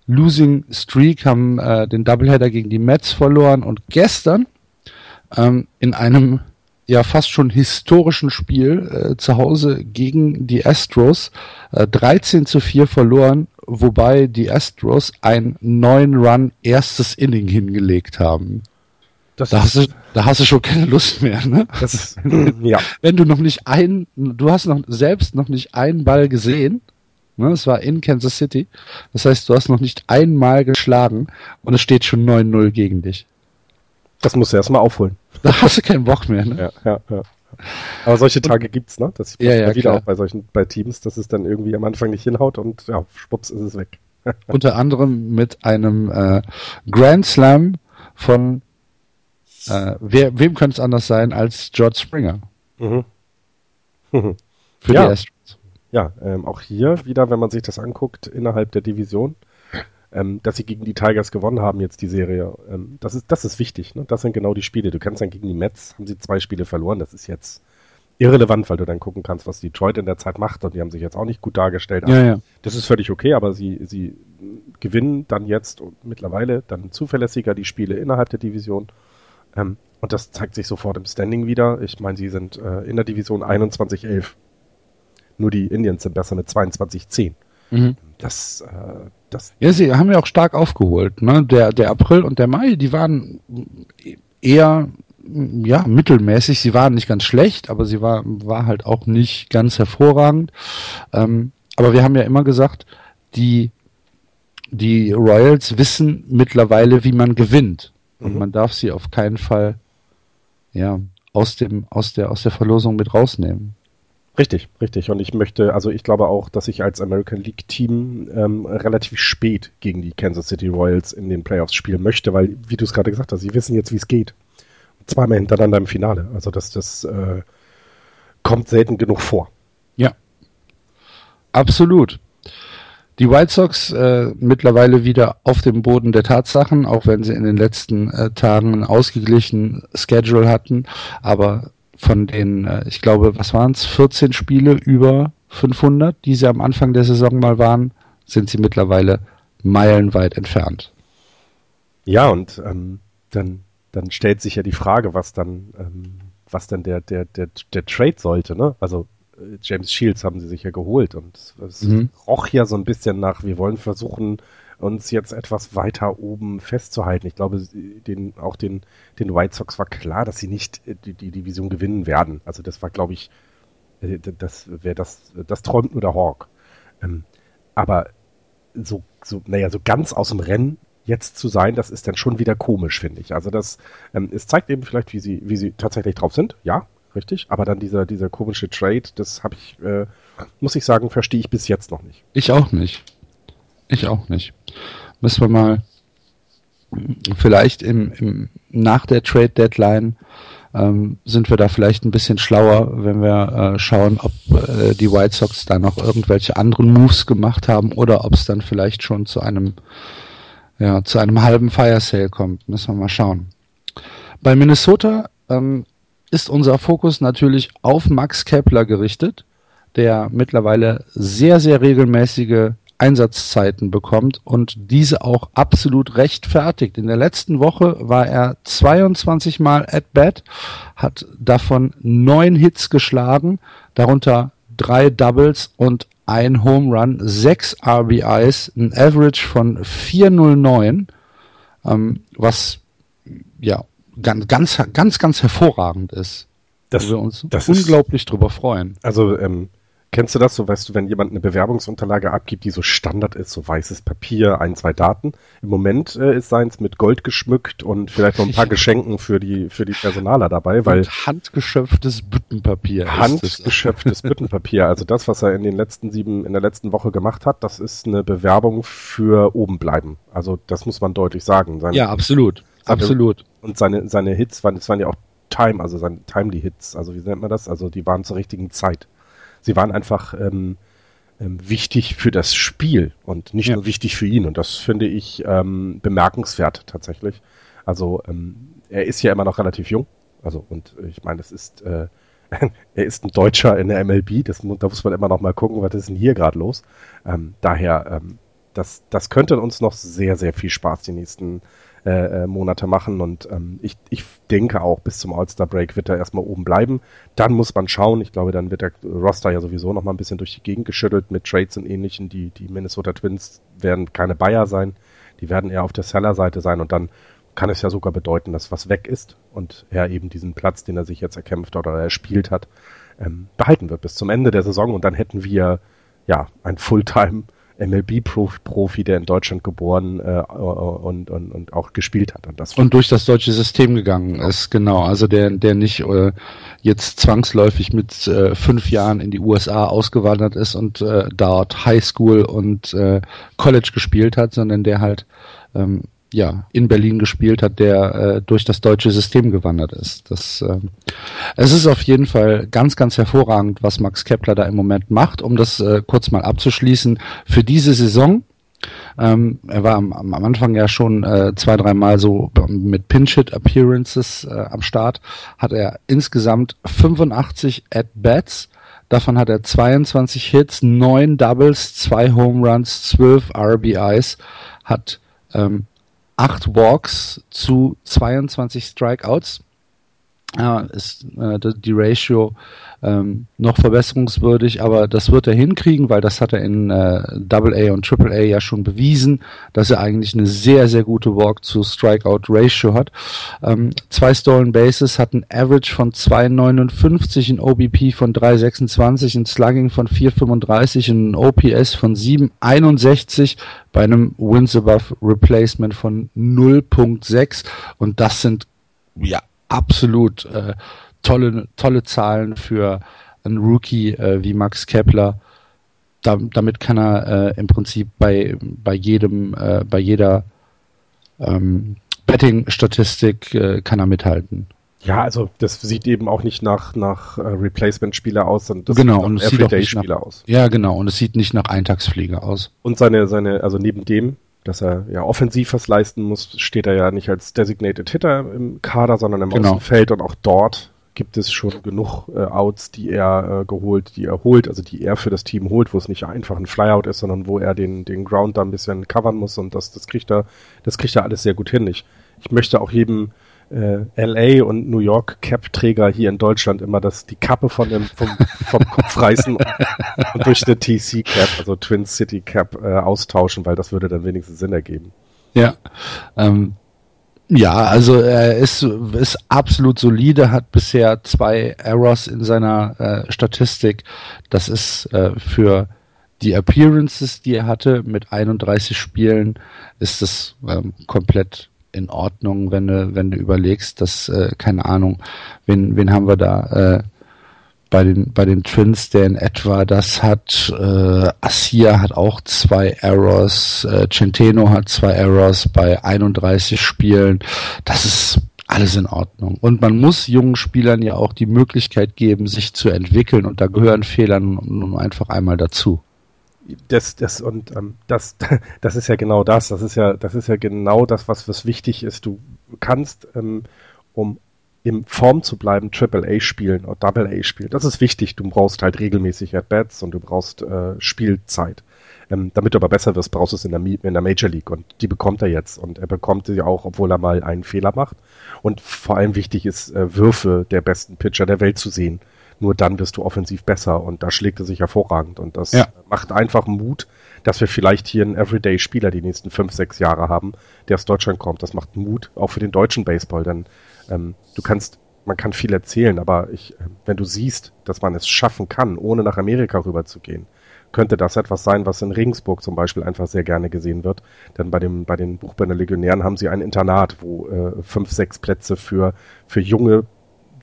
Losing Streak, haben äh, den Doubleheader gegen die Mets verloren und gestern ähm, in einem ja fast schon historischen Spiel äh, zu Hause gegen die Astros äh, 13 zu 4 verloren, wobei die Astros ein 9-Run erstes Inning hingelegt haben. Das da, hast du, da hast du schon keine Lust mehr, ne? Das ja. Wenn du noch nicht ein, du hast noch selbst noch nicht einen Ball gesehen, ne? Es war in Kansas City. Das heißt, du hast noch nicht einmal geschlagen und es steht schon 9-0 gegen dich. Das musst du erstmal aufholen. Da hast du keinen Bock mehr, ne? Ja, ja, ja. Aber solche Tage gibt's, ne? Das ja, ja, wieder klar. auch bei solchen, bei Teams, dass es dann irgendwie am Anfang nicht hinhaut und ja, schwupps ist es weg. Unter anderem mit einem äh, Grand Slam von äh, wer, wem könnte es anders sein als George Springer? Mhm. Für ja. die Astros. Ja, ähm, auch hier wieder, wenn man sich das anguckt, innerhalb der Division, ähm, dass sie gegen die Tigers gewonnen haben jetzt die Serie. Ähm, das ist das ist wichtig. Ne? Das sind genau die Spiele. Du kannst dann gegen die Mets haben sie zwei Spiele verloren. Das ist jetzt irrelevant, weil du dann gucken kannst, was Detroit in der Zeit macht und die haben sich jetzt auch nicht gut dargestellt. Ja, ja. Das ist völlig okay, aber sie sie gewinnen dann jetzt und mittlerweile dann zuverlässiger die Spiele innerhalb der Division. Ähm, und das zeigt sich sofort im Standing wieder. Ich meine, sie sind äh, in der Division 21-11. Nur die Indians sind besser mit 22-10. Mhm. Das, äh, das. Ja, sie haben ja auch stark aufgeholt. Ne? Der, der April und der Mai, die waren eher ja, mittelmäßig. Sie waren nicht ganz schlecht, aber sie war, war halt auch nicht ganz hervorragend. Ähm, aber wir haben ja immer gesagt, die, die Royals wissen mittlerweile, wie man gewinnt. Und mhm. man darf sie auf keinen Fall, ja, aus dem, aus der, aus der Verlosung mit rausnehmen. Richtig, richtig. Und ich möchte, also ich glaube auch, dass ich als American League Team ähm, relativ spät gegen die Kansas City Royals in den Playoffs spielen möchte, weil, wie du es gerade gesagt hast, sie wissen jetzt, wie es geht. Zweimal hintereinander im Finale. Also das, das äh, kommt selten genug vor. Ja. Absolut. Die White Sox äh, mittlerweile wieder auf dem Boden der Tatsachen, auch wenn sie in den letzten äh, Tagen einen ausgeglichenen Schedule hatten. Aber von den, äh, ich glaube, was waren es, 14 Spiele über 500, die sie am Anfang der Saison mal waren, sind sie mittlerweile meilenweit entfernt. Ja, und ähm, dann, dann stellt sich ja die Frage, was dann, ähm, was dann der, der, der, der Trade sollte, ne? Also äh, James Shields haben sie sich ja geholt und es mhm. roch ja so ein bisschen nach, wir wollen versuchen, uns jetzt etwas weiter oben festzuhalten. Ich glaube, den, auch den, den White Sox war klar, dass sie nicht äh, die, die Division gewinnen werden. Also das war, glaube ich, äh, das wäre das, das träumt nur der Hawk. Ähm, aber so, so, naja, so ganz aus dem Rennen jetzt zu sein, das ist dann schon wieder komisch, finde ich. Also das, ähm, es zeigt eben vielleicht, wie sie, wie sie tatsächlich drauf sind, ja, richtig. Aber dann dieser, dieser komische Trade, das habe ich, äh, muss ich sagen, verstehe ich bis jetzt noch nicht. Ich auch nicht. Ich auch nicht. Müssen wir mal vielleicht im, im, nach der Trade Deadline ähm, sind wir da vielleicht ein bisschen schlauer, wenn wir äh, schauen, ob äh, die White Sox da noch irgendwelche anderen Moves gemacht haben oder ob es dann vielleicht schon zu einem ja, zu einem halben Fire Sale kommt. Müssen wir mal schauen. Bei Minnesota ähm, ist unser Fokus natürlich auf Max Kepler gerichtet, der mittlerweile sehr, sehr regelmäßige Einsatzzeiten bekommt und diese auch absolut rechtfertigt. In der letzten Woche war er 22 Mal at bat, hat davon neun Hits geschlagen, darunter drei Doubles und ein Home Run, sechs RBIs, ein Average von 409, ähm, was ja ganz, ganz, ganz, ganz hervorragend ist. Das, wir uns das unglaublich ist, drüber freuen. Also ähm, Kennst du das so, weißt du, wenn jemand eine Bewerbungsunterlage abgibt, die so Standard ist, so weißes Papier, ein, zwei Daten. Im Moment äh, ist seins mit Gold geschmückt und vielleicht noch ein paar Geschenken für die, für die Personaler dabei, weil. Und handgeschöpftes Büttenpapier. Handgeschöpftes Büttenpapier. Also das, was er in den letzten sieben, in der letzten Woche gemacht hat, das ist eine Bewerbung für oben bleiben. Also das muss man deutlich sagen. Seine, ja, absolut. Seine, absolut. Und seine, seine Hits waren, das waren ja auch Time, also seine Timely Hits. Also wie nennt man das? Also die waren zur richtigen Zeit sie waren einfach ähm, ähm, wichtig für das Spiel und nicht ja. nur wichtig für ihn. Und das finde ich ähm, bemerkenswert tatsächlich. Also ähm, er ist ja immer noch relativ jung. Also und ich meine, es ist äh, er ist ein Deutscher in der MLB. Das, da muss man immer noch mal gucken, was ist denn hier gerade los. Ähm, daher ähm, das, das könnte uns noch sehr, sehr viel Spaß die nächsten äh, äh, Monate machen. Und ähm, ich, ich denke auch, bis zum All-Star-Break wird er erstmal oben bleiben. Dann muss man schauen. Ich glaube, dann wird der Roster ja sowieso noch mal ein bisschen durch die Gegend geschüttelt mit Trades und ähnlichen. Die, die Minnesota Twins werden keine Bayer sein. Die werden eher auf der Seller-Seite sein und dann kann es ja sogar bedeuten, dass was weg ist und er eben diesen Platz, den er sich jetzt erkämpft oder erspielt hat, ähm, behalten wird bis zum Ende der Saison und dann hätten wir ja ein Fulltime MLB-Profi, der in Deutschland geboren äh, und, und, und auch gespielt hat. Und, das und durch das deutsche System gegangen ist, genau. Also der, der nicht äh, jetzt zwangsläufig mit äh, fünf Jahren in die USA ausgewandert ist und äh, dort Highschool und äh, College gespielt hat, sondern der halt ähm, ja, in Berlin gespielt hat, der äh, durch das deutsche System gewandert ist. Das, äh, es ist auf jeden Fall ganz, ganz hervorragend, was Max Kepler da im Moment macht. Um das äh, kurz mal abzuschließen, für diese Saison, ähm, er war am, am Anfang ja schon äh, zwei, dreimal so mit Pinch-Hit-Appearances äh, am Start, hat er insgesamt 85 At-Bats, Davon hat er 22 Hits, 9 Doubles, 2 Home Runs, 12 RBIs, hat ähm, 8 Walks zu 22 Strikeouts. Äh, ist äh, die Ratio ähm, noch verbesserungswürdig, aber das wird er hinkriegen, weil das hat er in äh, Double A und Triple A ja schon bewiesen, dass er eigentlich eine sehr, sehr gute Walk zu Strikeout Ratio hat. Ähm, zwei Stolen Bases hat ein Average von 2,59, ein OBP von 3,26, ein Slugging von 4,35, ein OPS von 7,61 bei einem Wins Above Replacement von 0,6 und das sind ja absolut äh, tolle, tolle Zahlen für einen Rookie äh, wie Max Kepler. Da, damit kann er äh, im Prinzip bei, bei jedem, äh, bei jeder ähm, Betting-Statistik äh, kann er mithalten. Ja, also das sieht eben auch nicht nach, nach äh, Replacement-Spieler aus, sondern das genau, sieht nach Everyday-Spieler aus. Ja, genau, und es sieht nicht nach Eintagsflieger aus. Und seine, seine, also neben dem, dass er ja offensiv was leisten muss, steht er ja nicht als Designated Hitter im Kader, sondern im genau. Außenfeld und auch dort gibt es schon genug äh, Outs, die er äh, geholt, die er holt, also die er für das Team holt, wo es nicht einfach ein Flyout ist, sondern wo er den, den Ground da ein bisschen covern muss und das, das kriegt er, das kriegt er alles sehr gut hin. Ich, ich möchte auch jedem äh, LA und New York Cap-Träger hier in Deutschland immer das, die Kappe von dem, vom, vom Kopf reißen und, und, durch eine TC Cap, also Twin City Cap, äh, austauschen, weil das würde dann wenigstens Sinn ergeben. Ja, ähm, ja, also er ist, ist absolut solide, hat bisher zwei Errors in seiner äh, Statistik. Das ist äh, für die Appearances, die er hatte, mit 31 Spielen, ist das ähm, komplett in Ordnung, wenn du, wenn du überlegst, dass, äh, keine Ahnung, wen, wen haben wir da? Bei den, bei den Twins, der in etwa das hat, äh, Asia hat auch zwei Errors, äh, Centeno hat zwei Errors bei 31 Spielen. Das ist alles in Ordnung. Und man muss jungen Spielern ja auch die Möglichkeit geben, sich zu entwickeln und da gehören Fehler nun einfach einmal dazu. Das, das und ähm, das, das ist ja genau das. Das ist ja, das ist ja genau das, was, was wichtig ist. Du kannst, ähm, um in Form zu bleiben, Triple A spielen oder Double A spielen. Das ist wichtig. Du brauchst halt regelmäßig At-Bats und du brauchst äh, Spielzeit. Ähm, damit du aber besser wirst, brauchst du es in der, in der Major League und die bekommt er jetzt und er bekommt sie auch, obwohl er mal einen Fehler macht. Und vor allem wichtig ist, äh, Würfe der besten Pitcher der Welt zu sehen. Nur dann wirst du offensiv besser und da schlägt er sich hervorragend und das ja. macht einfach Mut, dass wir vielleicht hier einen Everyday-Spieler die nächsten fünf, sechs Jahre haben, der aus Deutschland kommt. Das macht Mut, auch für den deutschen Baseball, denn ähm, du kannst, man kann viel erzählen, aber ich, wenn du siehst, dass man es schaffen kann, ohne nach Amerika rüber zu gehen, könnte das etwas sein, was in Regensburg zum Beispiel einfach sehr gerne gesehen wird. Denn bei dem, bei den Buchbinder Legionären haben sie ein Internat, wo äh, fünf, sechs Plätze für, für junge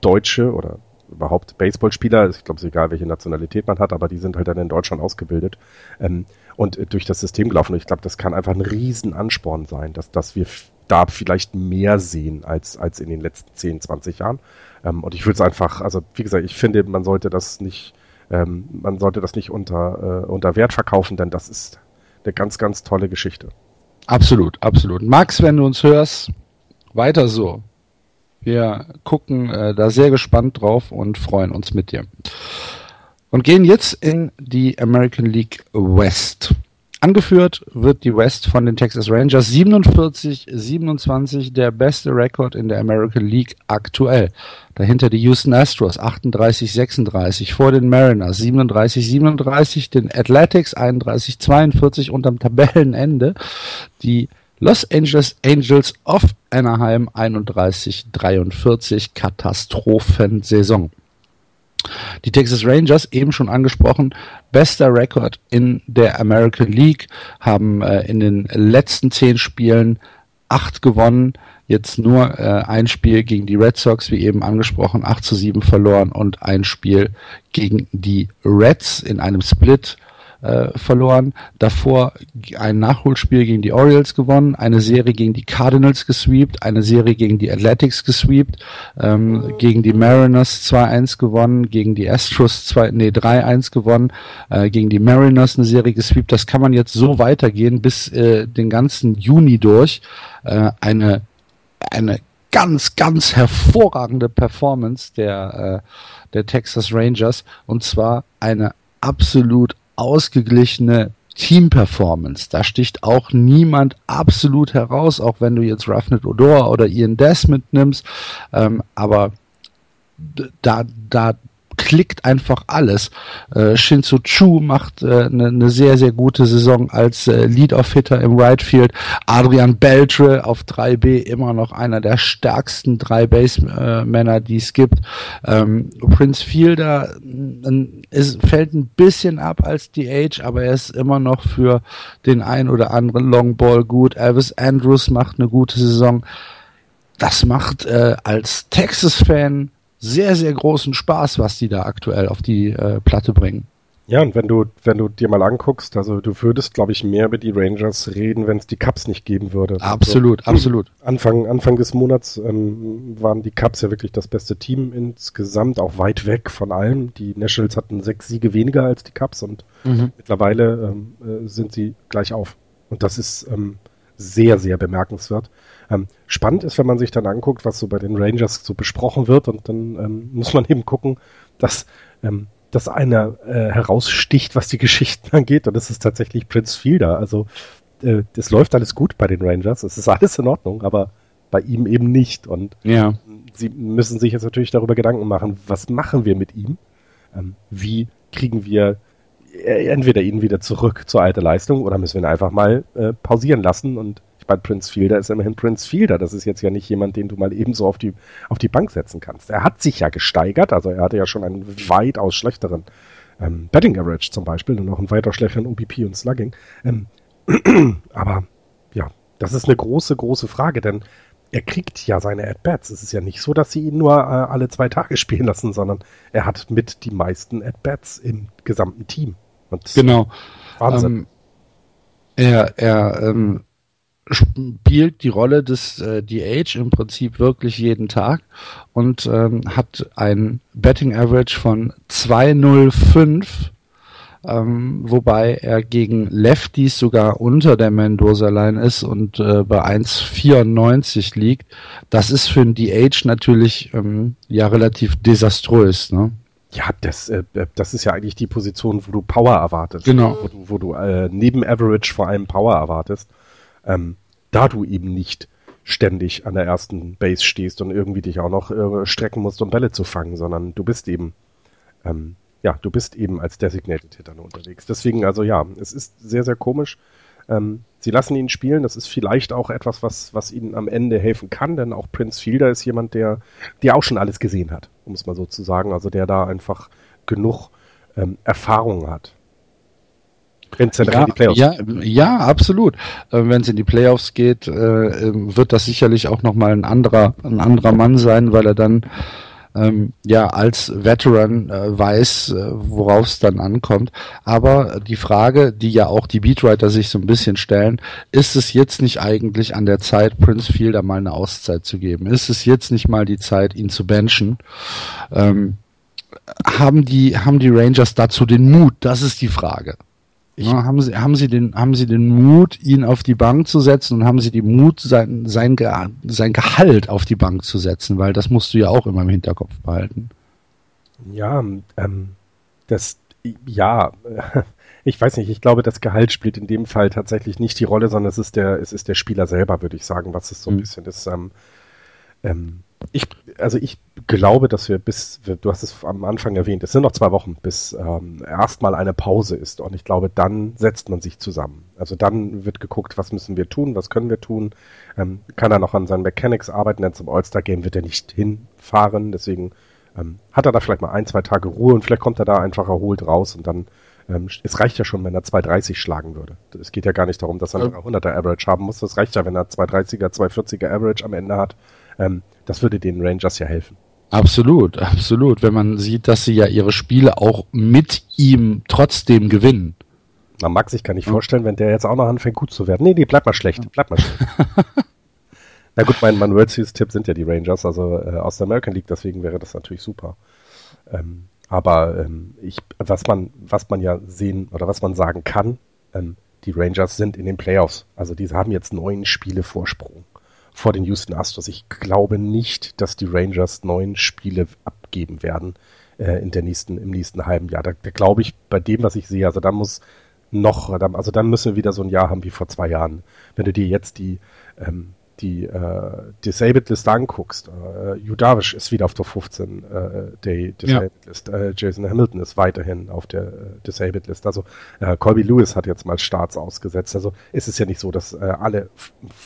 Deutsche oder überhaupt Baseballspieler, ich glaube, es ist egal, welche Nationalität man hat, aber die sind halt dann in Deutschland ausgebildet ähm, und äh, durch das System gelaufen. Und ich glaube, das kann einfach ein Riesenansporn sein, dass, dass wir da vielleicht mehr sehen als, als in den letzten 10, 20 Jahren. Ähm, und ich würde es einfach, also wie gesagt, ich finde, man sollte das nicht, ähm, man sollte das nicht unter, äh, unter Wert verkaufen, denn das ist eine ganz, ganz tolle Geschichte. Absolut, absolut. Max, wenn du uns hörst, weiter so. Wir gucken äh, da sehr gespannt drauf und freuen uns mit dir. Und gehen jetzt in die American League West. Angeführt wird die West von den Texas Rangers 47-27, der beste Rekord in der American League aktuell. Dahinter die Houston Astros 38-36, vor den Mariners 37-37, den Athletics 31-42 und am Tabellenende die Los Angeles Angels of Anaheim 31-43 Katastrophensaison. Die Texas Rangers, eben schon angesprochen, bester Rekord in der American League, haben äh, in den letzten zehn Spielen acht gewonnen, jetzt nur äh, ein Spiel gegen die Red Sox, wie eben angesprochen, 8 zu 7 verloren und ein Spiel gegen die Reds in einem Split äh, verloren. Davor ein Nachholspiel gegen die Orioles gewonnen, eine Serie gegen die Cardinals gesweept, eine Serie gegen die Athletics gesweept, ähm, gegen die Mariners 2-1 gewonnen, gegen die Astros 2, nee, 3-1 gewonnen, äh, gegen die Mariners eine Serie gesweept. Das kann man jetzt so weitergehen bis äh, den ganzen Juni durch. Äh, eine, eine ganz, ganz hervorragende Performance der, äh, der Texas Rangers und zwar eine absolut ausgeglichene Team-Performance. Da sticht auch niemand absolut heraus, auch wenn du jetzt Ruffnet Odor oder Ian Des mitnimmst. Ähm, aber da, da klickt einfach alles. Äh, Shinzo Chu macht eine äh, ne, ne sehr, sehr gute Saison als äh, Lead-Off-Hitter im Right Field. Adrian Beltre auf 3B immer noch einer der stärksten 3-Base-Männer, die es gibt. Ähm, Prince Fielder ist, fällt ein bisschen ab als DH, aber er ist immer noch für den ein oder anderen Longball gut. Elvis Andrews macht eine gute Saison. Das macht äh, als Texas-Fan sehr, sehr großen Spaß, was die da aktuell auf die äh, Platte bringen. Ja, und wenn du, wenn du dir mal anguckst, also du würdest, glaube ich, mehr über die Rangers reden, wenn es die Cups nicht geben würde. Absolut, also, absolut. Anfang, Anfang des Monats ähm, waren die Cups ja wirklich das beste Team insgesamt, auch weit weg von allem. Die Nationals hatten sechs Siege weniger als die Cups und mhm. mittlerweile ähm, äh, sind sie gleich auf. Und das ist ähm, sehr, sehr bemerkenswert. Ähm, spannend ist, wenn man sich dann anguckt, was so bei den Rangers so besprochen wird und dann ähm, muss man eben gucken, dass, ähm, dass einer äh, heraussticht, was die Geschichten angeht und das ist tatsächlich Prince Fielder. Also äh, das läuft alles gut bei den Rangers, es ist alles in Ordnung, aber bei ihm eben nicht und ja. sie müssen sich jetzt natürlich darüber Gedanken machen, was machen wir mit ihm? Ähm, wie kriegen wir äh, entweder ihn wieder zurück zur alten Leistung oder müssen wir ihn einfach mal äh, pausieren lassen und ich meine, Prince Fielder ist immerhin Prince Fielder. Das ist jetzt ja nicht jemand, den du mal ebenso auf die, auf die Bank setzen kannst. Er hat sich ja gesteigert, also er hatte ja schon einen weitaus schlechteren ähm, Betting Average zum Beispiel und noch einen weiter schlechteren OBP und Slugging. Ähm, aber ja, das ist eine große, große Frage, denn er kriegt ja seine At-Bats. Es ist ja nicht so, dass sie ihn nur äh, alle zwei Tage spielen lassen, sondern er hat mit die meisten At-Bats im gesamten Team. Und genau. Wahnsinn. Ähm, er er ähm, spielt die Rolle des äh, DH im Prinzip wirklich jeden Tag und ähm, hat ein Betting Average von 205 ähm, wobei er gegen Lefties sogar unter der Mendoza-Line ist und äh, bei 1,94 liegt. Das ist für ein DH natürlich ähm, ja relativ desaströs. Ne? Ja, das, äh, das ist ja eigentlich die Position, wo du Power erwartest. Genau. Wo du, wo du äh, neben Average vor allem Power erwartest. Ähm, da du eben nicht ständig an der ersten Base stehst und irgendwie dich auch noch äh, strecken musst, um Bälle zu fangen, sondern du bist eben ähm, ja, du bist eben als Designated Hitter unterwegs. Deswegen, also ja, es ist sehr, sehr komisch. Ähm, sie lassen ihn spielen. Das ist vielleicht auch etwas, was, was ihnen am Ende helfen kann, denn auch Prince Fielder ist jemand, der, der auch schon alles gesehen hat, um es mal so zu sagen. Also der da einfach genug ähm, Erfahrung hat. Wenn es ja, in die Playoffs ja, ja, absolut. Äh, Wenn es in die Playoffs geht, äh, ähm, wird das sicherlich auch nochmal ein anderer, ein anderer Mann sein, weil er dann ähm, ja als Veteran äh, weiß, worauf es dann ankommt. Aber die Frage, die ja auch die Beatwriter sich so ein bisschen stellen, ist es jetzt nicht eigentlich an der Zeit, Prince Fielder mal eine Auszeit zu geben? Ist es jetzt nicht mal die Zeit, ihn zu benchen? Ähm, haben die, haben die Rangers dazu den Mut? Das ist die Frage. Ja, haben, sie, haben, sie den, haben Sie den Mut, ihn auf die Bank zu setzen und haben Sie den Mut, sein, sein, sein Gehalt auf die Bank zu setzen? Weil das musst du ja auch immer im Hinterkopf behalten. Ja, ähm, das, ja, ich weiß nicht, ich glaube, das Gehalt spielt in dem Fall tatsächlich nicht die Rolle, sondern es ist der, es ist der Spieler selber, würde ich sagen, was es so ein mhm. bisschen ist. Ähm, ähm, ich, also ich glaube, dass wir bis, du hast es am Anfang erwähnt, es sind noch zwei Wochen, bis ähm, erstmal eine Pause ist. Und ich glaube, dann setzt man sich zusammen. Also dann wird geguckt, was müssen wir tun, was können wir tun. Ähm, kann er noch an seinen Mechanics arbeiten, denn zum All-Star-Game wird er nicht hinfahren. Deswegen ähm, hat er da vielleicht mal ein, zwei Tage Ruhe und vielleicht kommt er da einfach erholt raus und dann ähm, es reicht ja schon, wenn er 230 schlagen würde. Es geht ja gar nicht darum, dass er einen 100er Average haben muss. Das reicht ja, wenn er 230er, 240er Average am Ende hat. Ähm, das würde den Rangers ja helfen. Absolut, absolut. Wenn man sieht, dass sie ja ihre Spiele auch mit ihm trotzdem gewinnen. Na, Max, ich kann nicht vorstellen, wenn der jetzt auch noch anfängt, gut zu werden. Nee, nee, bleib mal schlecht, bleib mal schlecht. Na gut, mein, mein World Series Tipp sind ja die Rangers, also äh, aus der American League, deswegen wäre das natürlich super. Ähm, aber ähm, ich, was man, was man ja sehen oder was man sagen kann, ähm, die Rangers sind in den Playoffs. Also die haben jetzt neun Spiele Vorsprung vor den Houston Astros. Ich glaube nicht, dass die Rangers neun Spiele abgeben werden äh, in der nächsten, im nächsten halben Jahr. Da, da glaube ich bei dem, was ich sehe, also da muss noch, also dann müssen wir wieder so ein Jahr haben wie vor zwei Jahren. Wenn du dir jetzt die ähm, die äh, Disabled List anguckst, äh, Judavish ist wieder auf der 15 äh, der Disabled ja. List, äh, Jason Hamilton ist weiterhin auf der äh, Disabled List, also äh, Colby Lewis hat jetzt mal Starts ausgesetzt, also ist es ja nicht so, dass äh, alle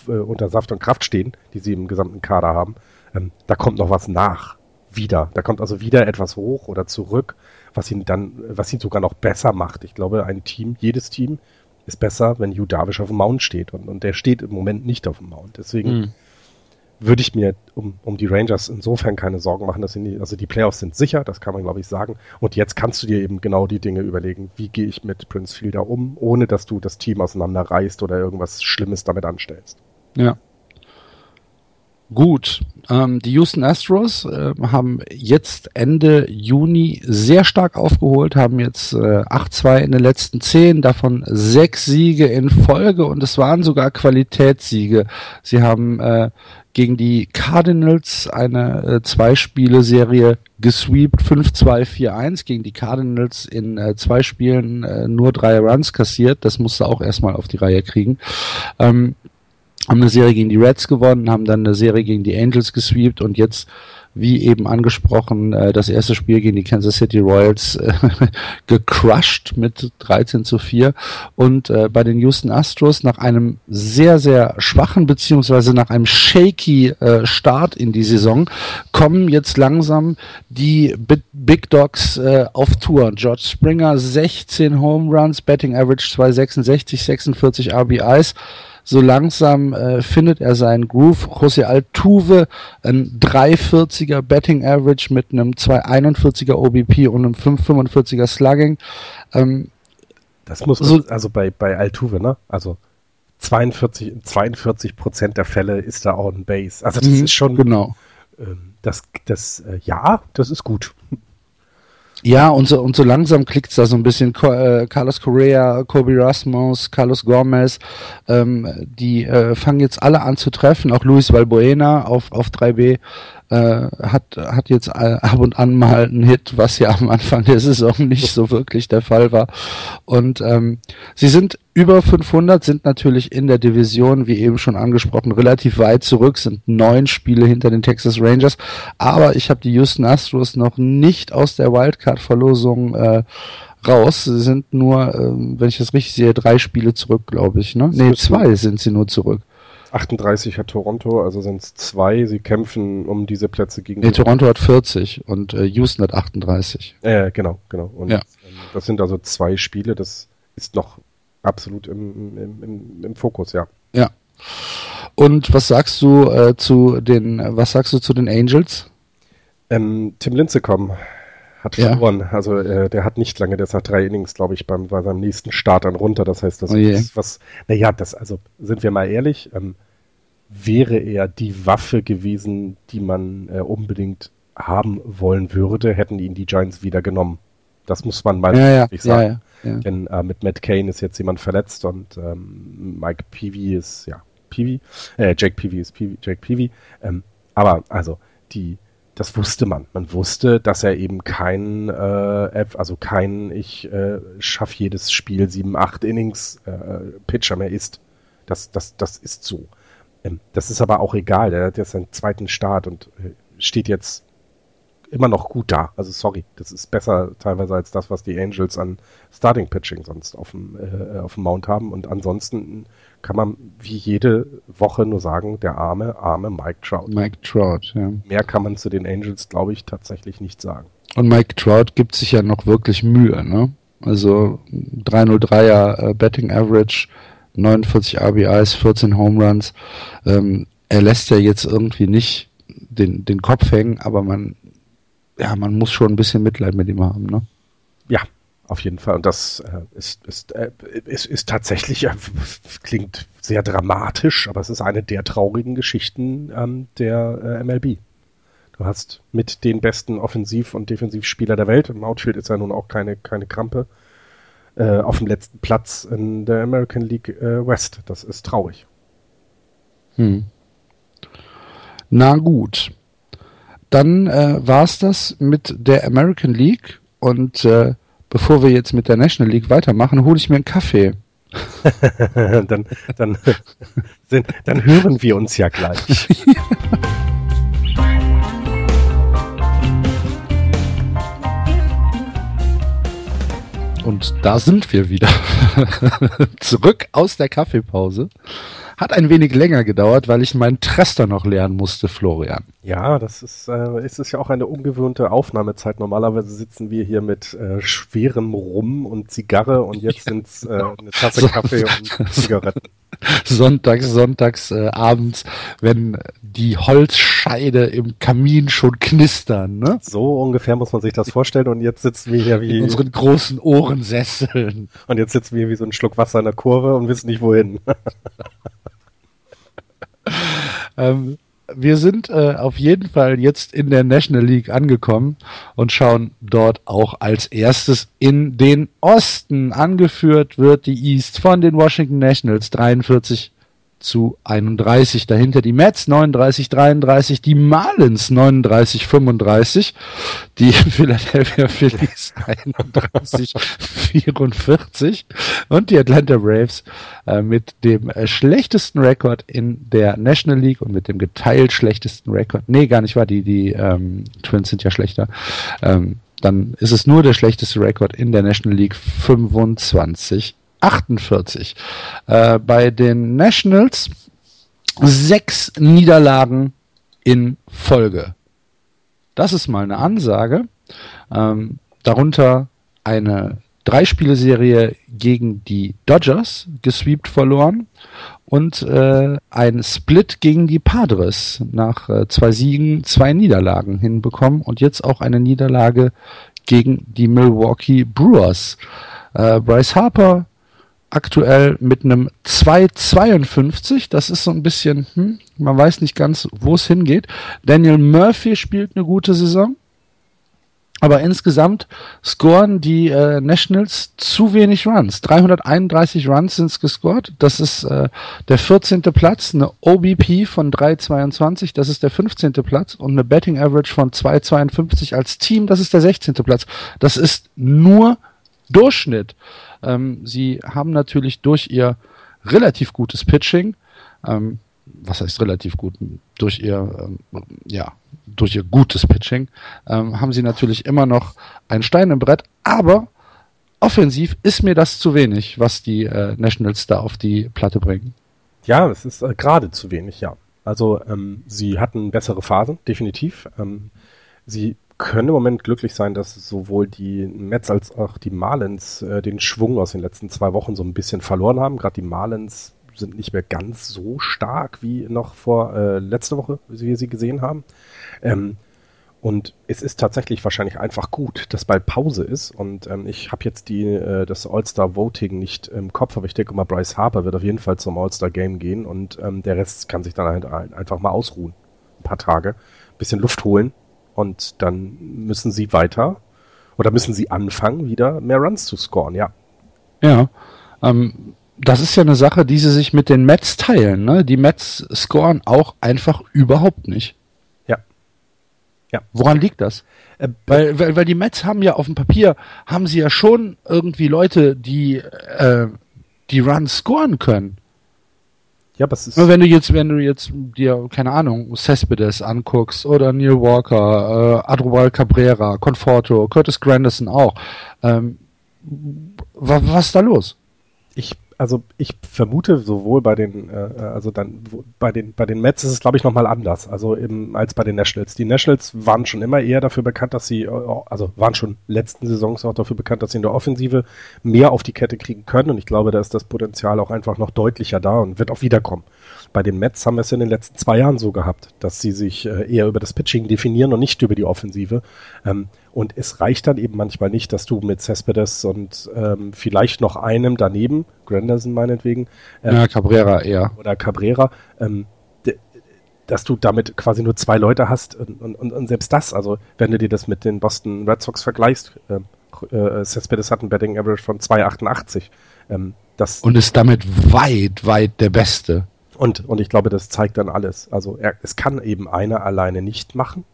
äh, unter Saft und Kraft stehen, die sie im gesamten Kader haben, ähm, da kommt noch was nach, wieder, da kommt also wieder etwas hoch oder zurück, was ihn dann, was ihn sogar noch besser macht. Ich glaube, ein Team, jedes Team ist besser, wenn Hugh Darvish auf dem Mount steht. Und, und der steht im Moment nicht auf dem Mount. Deswegen mhm. würde ich mir um, um die Rangers insofern keine Sorgen machen, dass sie nicht, also die Playoffs sind sicher, das kann man glaube ich sagen. Und jetzt kannst du dir eben genau die Dinge überlegen, wie gehe ich mit Prince Fielder um, ohne dass du das Team auseinanderreißt oder irgendwas Schlimmes damit anstellst. Ja. Gut, ähm, die Houston Astros äh, haben jetzt Ende Juni sehr stark aufgeholt, haben jetzt äh, 8-2 in den letzten 10, davon sechs Siege in Folge und es waren sogar Qualitätssiege. Sie haben äh, gegen die Cardinals eine äh, Zwei-Spiele-Serie gesweept, 5-2-4-1 gegen die Cardinals in äh, zwei Spielen äh, nur drei Runs kassiert. Das musste auch erstmal auf die Reihe kriegen. Ähm, haben eine Serie gegen die Reds gewonnen, haben dann eine Serie gegen die Angels gesweept und jetzt, wie eben angesprochen, äh, das erste Spiel gegen die Kansas City Royals äh, gecrushed mit 13 zu 4 und äh, bei den Houston Astros nach einem sehr, sehr schwachen beziehungsweise nach einem shaky Start in die Saison kommen jetzt langsam die Big Dogs auf Tour. George Springer 16 Home Runs, Betting Average 266, 46 RBIs so langsam äh, findet er seinen Groove. José Altuve, ein 340er Betting Average mit einem 241er OBP und einem 545er Slugging. Ähm, das muss so, also bei, bei Altuve, ne? Also 42, 42 Prozent der Fälle ist da auch ein Base. Also das mhm, ist schon. Genau. Ähm, das, das, äh, ja, das ist gut. Ja, und so, und so langsam klickt's da so ein bisschen. Äh, Carlos Correa, Kobe Rasmus, Carlos Gomez, ähm, die äh, fangen jetzt alle an zu treffen. Auch Luis Valbuena auf, auf 3B äh, hat, hat jetzt äh, ab und an mal einen Hit, was ja am Anfang der Saison nicht so wirklich der Fall war. Und ähm, sie sind über 500, sind natürlich in der Division, wie eben schon angesprochen, relativ weit zurück, sind neun Spiele hinter den Texas Rangers. Aber ich habe die Houston Astros noch nicht aus der Wildcard-Verlosung äh, raus. Sie sind nur, äh, wenn ich das richtig sehe, drei Spiele zurück, glaube ich. Ne? Nee, zwei sind sie nur zurück. 38 hat Toronto, also sind es zwei. Sie kämpfen um diese Plätze gegen. Nee, Toronto hat 40 und äh, Houston hat 38. Äh, genau, genau. Und ja. ähm, das sind also zwei Spiele, das ist noch absolut im, im, im, im Fokus, ja. Ja. Und was sagst du äh, zu den, was sagst du zu den Angels? Ähm, Tim Lincecum hat ja. verloren. Also äh, der hat nicht lange, der ist nach drei Innings, glaube ich, beim, bei seinem nächsten Start dann runter. Das heißt, das oh ist was, naja, das, also sind wir mal ehrlich, ähm, wäre er die Waffe gewesen, die man äh, unbedingt haben wollen würde, hätten ihn die Giants wieder genommen. Das muss man mal ja, ja, sagen. Ja, ja, Denn äh, mit Matt Kane ist jetzt jemand verletzt und ähm, Mike Peavy ist, ja, Peavy, äh, Jake Peavy ist Peavy, Jake Peavy. Ähm, aber also die das wusste man. Man wusste, dass er eben kein, äh, also kein, ich äh, schaffe jedes Spiel sieben, acht Innings äh, Pitcher mehr ist. Das, das, das ist so. Ähm, das ist aber auch egal. Der hat jetzt seinen zweiten Start und äh, steht jetzt immer noch gut da. Also sorry, das ist besser teilweise als das, was die Angels an Starting Pitching sonst auf dem, äh, auf dem Mount haben. Und ansonsten kann man wie jede Woche nur sagen, der arme, arme Mike Trout. Mike Trout, ja. Mehr kann man zu den Angels, glaube ich, tatsächlich nicht sagen. Und Mike Trout gibt sich ja noch wirklich Mühe, ne? Also 303er äh, Betting Average, 49 RBIs, 14 Home Runs. Ähm, er lässt ja jetzt irgendwie nicht den, den Kopf hängen, aber man ja, man muss schon ein bisschen Mitleid mit ihm haben, ne? Ja, auf jeden Fall. Und das äh, ist, ist, äh, ist, ist tatsächlich, äh, klingt sehr dramatisch, aber es ist eine der traurigen Geschichten ähm, der äh, MLB. Du hast mit den besten Offensiv- und Defensivspieler der Welt, im Outfield ist ja nun auch keine, keine Krampe, äh, auf dem letzten Platz in der American League äh, West. Das ist traurig. Hm. Na gut dann äh, war es das mit der American League und äh, bevor wir jetzt mit der National League weitermachen, hole ich mir einen Kaffee. dann, dann, dann hören wir uns ja gleich. Und da sind wir wieder. Zurück aus der Kaffeepause. Hat ein wenig länger gedauert, weil ich meinen Trester noch lernen musste, Florian. Ja, das ist, äh, ist es ja auch eine ungewohnte Aufnahmezeit. Normalerweise sitzen wir hier mit äh, schwerem Rum und Zigarre und jetzt sind es äh, eine Tasse Kaffee und Zigaretten. Sonntags, sonntags, äh, abends, wenn die Holzscheide im Kamin schon knistern, ne? So ungefähr muss man sich das vorstellen und jetzt sitzen wir hier wie... In unseren großen Ohrensesseln. Und jetzt sitzen wir hier wie so ein Schluck Wasser in der Kurve und wissen nicht wohin. ähm, wir sind äh, auf jeden Fall jetzt in der National League angekommen und schauen dort auch als erstes in den Osten. Angeführt wird die East von den Washington Nationals 43 zu 31. Dahinter die Mets 39, 33, die Marlins 39, 35, die Philadelphia Phillies 31, 44 und die Atlanta Braves äh, mit dem schlechtesten Rekord in der National League und mit dem geteilt schlechtesten Rekord. Nee, gar nicht wahr, die, die ähm, Twins sind ja schlechter. Ähm, dann ist es nur der schlechteste Rekord in der National League 25 48. Äh, bei den Nationals sechs Niederlagen in Folge. Das ist mal eine Ansage. Ähm, darunter eine drei Spiele-Serie gegen die Dodgers gesweept verloren und äh, ein Split gegen die Padres nach äh, zwei Siegen, zwei Niederlagen hinbekommen und jetzt auch eine Niederlage gegen die Milwaukee Brewers. Äh, Bryce Harper aktuell mit einem 2,52. Das ist so ein bisschen, hm, man weiß nicht ganz, wo es hingeht. Daniel Murphy spielt eine gute Saison. Aber insgesamt scoren die äh, Nationals zu wenig Runs. 331 Runs sind es gescored. Das ist äh, der 14. Platz. Eine OBP von 3,22. Das ist der 15. Platz. Und eine Betting Average von 2,52 als Team. Das ist der 16. Platz. Das ist nur Durchschnitt. Ähm, sie haben natürlich durch ihr relativ gutes Pitching, ähm, was heißt relativ gut, durch ihr, ähm, ja, durch ihr gutes Pitching, ähm, haben sie natürlich immer noch ein Stein im Brett, aber offensiv ist mir das zu wenig, was die äh, Nationals da auf die Platte bringen. Ja, es ist äh, gerade zu wenig, ja. Also ähm, sie hatten bessere Phasen, definitiv. Ähm, sie können im Moment glücklich sein, dass sowohl die Mets als auch die Marlins äh, den Schwung aus den letzten zwei Wochen so ein bisschen verloren haben. Gerade die Marlins sind nicht mehr ganz so stark wie noch vor äh, letzte Woche, wie wir sie gesehen haben. Ähm, und es ist tatsächlich wahrscheinlich einfach gut, dass bald Pause ist. Und ähm, ich habe jetzt die, äh, das All-Star-Voting nicht im Kopf, aber ich denke mal, Bryce Harper wird auf jeden Fall zum All-Star-Game gehen und ähm, der Rest kann sich dann halt einfach mal ausruhen. Ein paar Tage. Ein bisschen Luft holen und dann müssen sie weiter oder müssen sie anfangen, wieder mehr Runs zu scoren, ja. Ja. Ähm, das ist ja eine Sache, die sie sich mit den Mets teilen. Ne? Die Mets scoren auch einfach überhaupt nicht. Ja. Ja. Woran liegt das? Äh, weil, weil, weil die Mets haben ja auf dem Papier, haben sie ja schon irgendwie Leute, die äh, die Runs scoren können. Ja, aber es ist. Wenn du jetzt, wenn du jetzt dir, keine Ahnung, Cespedes anguckst oder Neil Walker, äh, Adrubal Cabrera, Conforto, Curtis Grandison auch, ähm, was, was ist da los? Also ich vermute sowohl bei den, äh, äh also dann bei den bei den Mets ist es glaube ich nochmal anders, also eben als bei den Nationals. Die Nationals waren schon immer eher dafür bekannt, dass sie, äh, also waren schon letzten Saisons auch dafür bekannt, dass sie in der Offensive mehr auf die Kette kriegen können und ich glaube, da ist das Potenzial auch einfach noch deutlicher da und wird auch wiederkommen. Bei den Mets haben wir es in den letzten zwei Jahren so gehabt, dass sie sich äh, eher über das Pitching definieren und nicht über die Offensive. Ähm, und es reicht dann eben manchmal nicht, dass du mit Cespedes und ähm, vielleicht noch einem daneben, Granderson meinetwegen, ähm, ja, Cabrera eher. Oder Cabrera, dass du damit quasi nur zwei Leute hast und, und, und, selbst das, also wenn du dir das mit den Boston Red Sox vergleichst, äh, äh, Cespedes hat ein Betting Average von 2,88. Ähm, das und ist damit weit, weit der Beste. Und, und ich glaube, das zeigt dann alles. Also er, es kann eben einer alleine nicht machen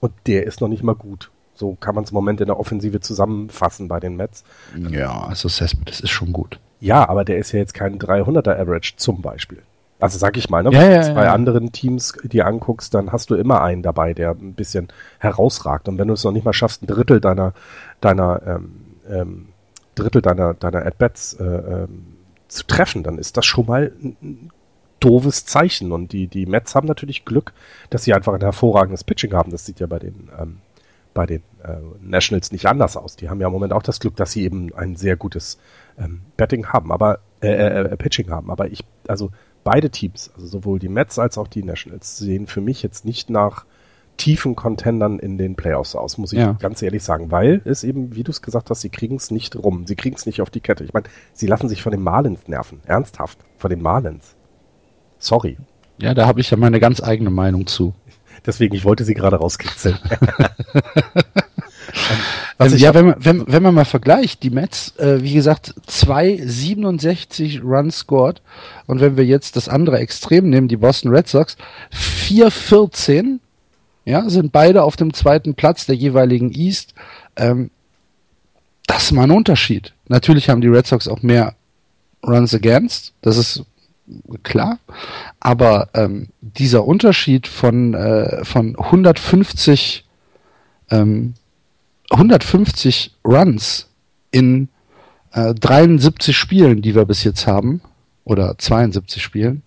und der ist noch nicht mal gut. So kann man es im Moment in der Offensive zusammenfassen bei den Mets. Ja, also das ist schon gut. Ja, aber der ist ja jetzt kein 300er Average zum Beispiel. Also sag ich mal, ne? Ja, wenn du ja, bei ja. anderen Teams dir anguckst, dann hast du immer einen dabei, der ein bisschen herausragt. Und wenn du es noch nicht mal schaffst, ein Drittel deiner, deiner, ähm, ähm, Drittel deiner, deiner At-Bats äh, ähm, zu treffen, dann ist das schon mal ein doofes Zeichen. Und die, die Mets haben natürlich Glück, dass sie einfach ein hervorragendes Pitching haben. Das sieht ja bei den, ähm, bei den äh, Nationals nicht anders aus. Die haben ja im Moment auch das Glück, dass sie eben ein sehr gutes ähm, Betting haben, aber äh, äh, äh, Pitching haben. Aber ich, also beide Teams, also sowohl die Mets als auch die Nationals, sehen für mich jetzt nicht nach tiefen Contendern in den Playoffs aus, muss ich ja. ganz ehrlich sagen, weil es eben, wie du es gesagt hast, sie kriegen es nicht rum, sie kriegen es nicht auf die Kette. Ich meine, sie lassen sich von den Marlins nerven, ernsthaft, von den Marlins. Sorry. Ja, da habe ich ja meine ganz eigene Meinung zu. Deswegen, ich wollte sie gerade rauskitzeln. ähm, ja, wenn man, wenn, wenn man mal vergleicht, die Mets, äh, wie gesagt, 2,67 Runs scored und wenn wir jetzt das andere Extrem nehmen, die Boston Red Sox, 4,14, ja, sind beide auf dem zweiten Platz der jeweiligen East. Ähm, das ist mal ein Unterschied. Natürlich haben die Red Sox auch mehr Runs against, das ist klar. Aber ähm, dieser Unterschied von, äh, von 150, ähm, 150 Runs in äh, 73 Spielen, die wir bis jetzt haben, oder 72 Spielen,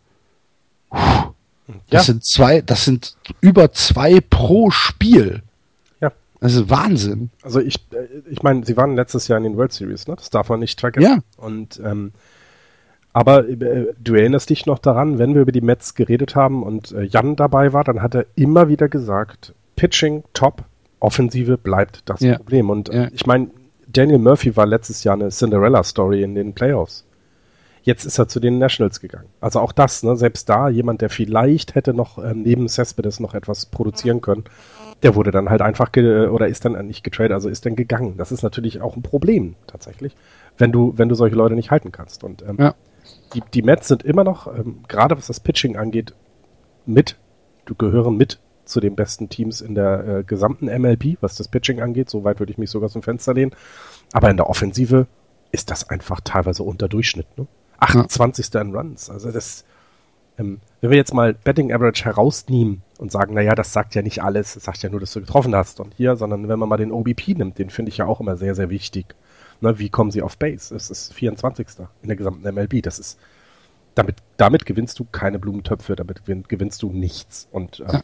das ja. sind zwei, das sind über zwei pro Spiel. Ja. Das ist Wahnsinn. Also ich, äh, ich meine, sie waren letztes Jahr in den World Series, ne? Das darf man nicht vergessen. Ja. Und ähm, aber äh, du erinnerst dich noch daran, wenn wir über die Mets geredet haben und äh, Jan dabei war, dann hat er immer wieder gesagt, Pitching top, Offensive bleibt das Ja. Problem. Und äh, Ja. ich meine, Daniel Murphy war letztes Jahr eine Cinderella-Story in den Playoffs. Jetzt ist er zu den Nationals gegangen. Also auch das, ne, selbst da jemand, der vielleicht hätte noch ähm, neben Cespedes noch etwas produzieren können, der wurde dann halt einfach ge oder ist dann nicht getradet, also ist dann gegangen. Das ist natürlich auch ein Problem tatsächlich, wenn du wenn du solche Leute nicht halten kannst. Und ähm, Ja. Die, die Mets sind immer noch, ähm, gerade was das Pitching angeht, mit, du gehören mit zu den besten Teams in der äh, gesamten MLB, was das Pitching angeht. So weit würde ich mich sogar zum Fenster lehnen. Aber in der Offensive ist das einfach teilweise unter Durchschnitt. Ne? 28. in Runs. Also das, ähm, wenn wir jetzt mal Betting Average herausnehmen und sagen, naja, das sagt ja nicht alles, das sagt ja nur, dass du getroffen hast und hier, sondern wenn man mal den OBP nimmt, den finde ich ja auch immer sehr, sehr wichtig. Ne, wie kommen sie auf Base? Es ist 24. in der gesamten MLB. Das ist, damit, damit gewinnst du keine Blumentöpfe, damit gewinn- gewinnst du nichts. Und äh, Ja.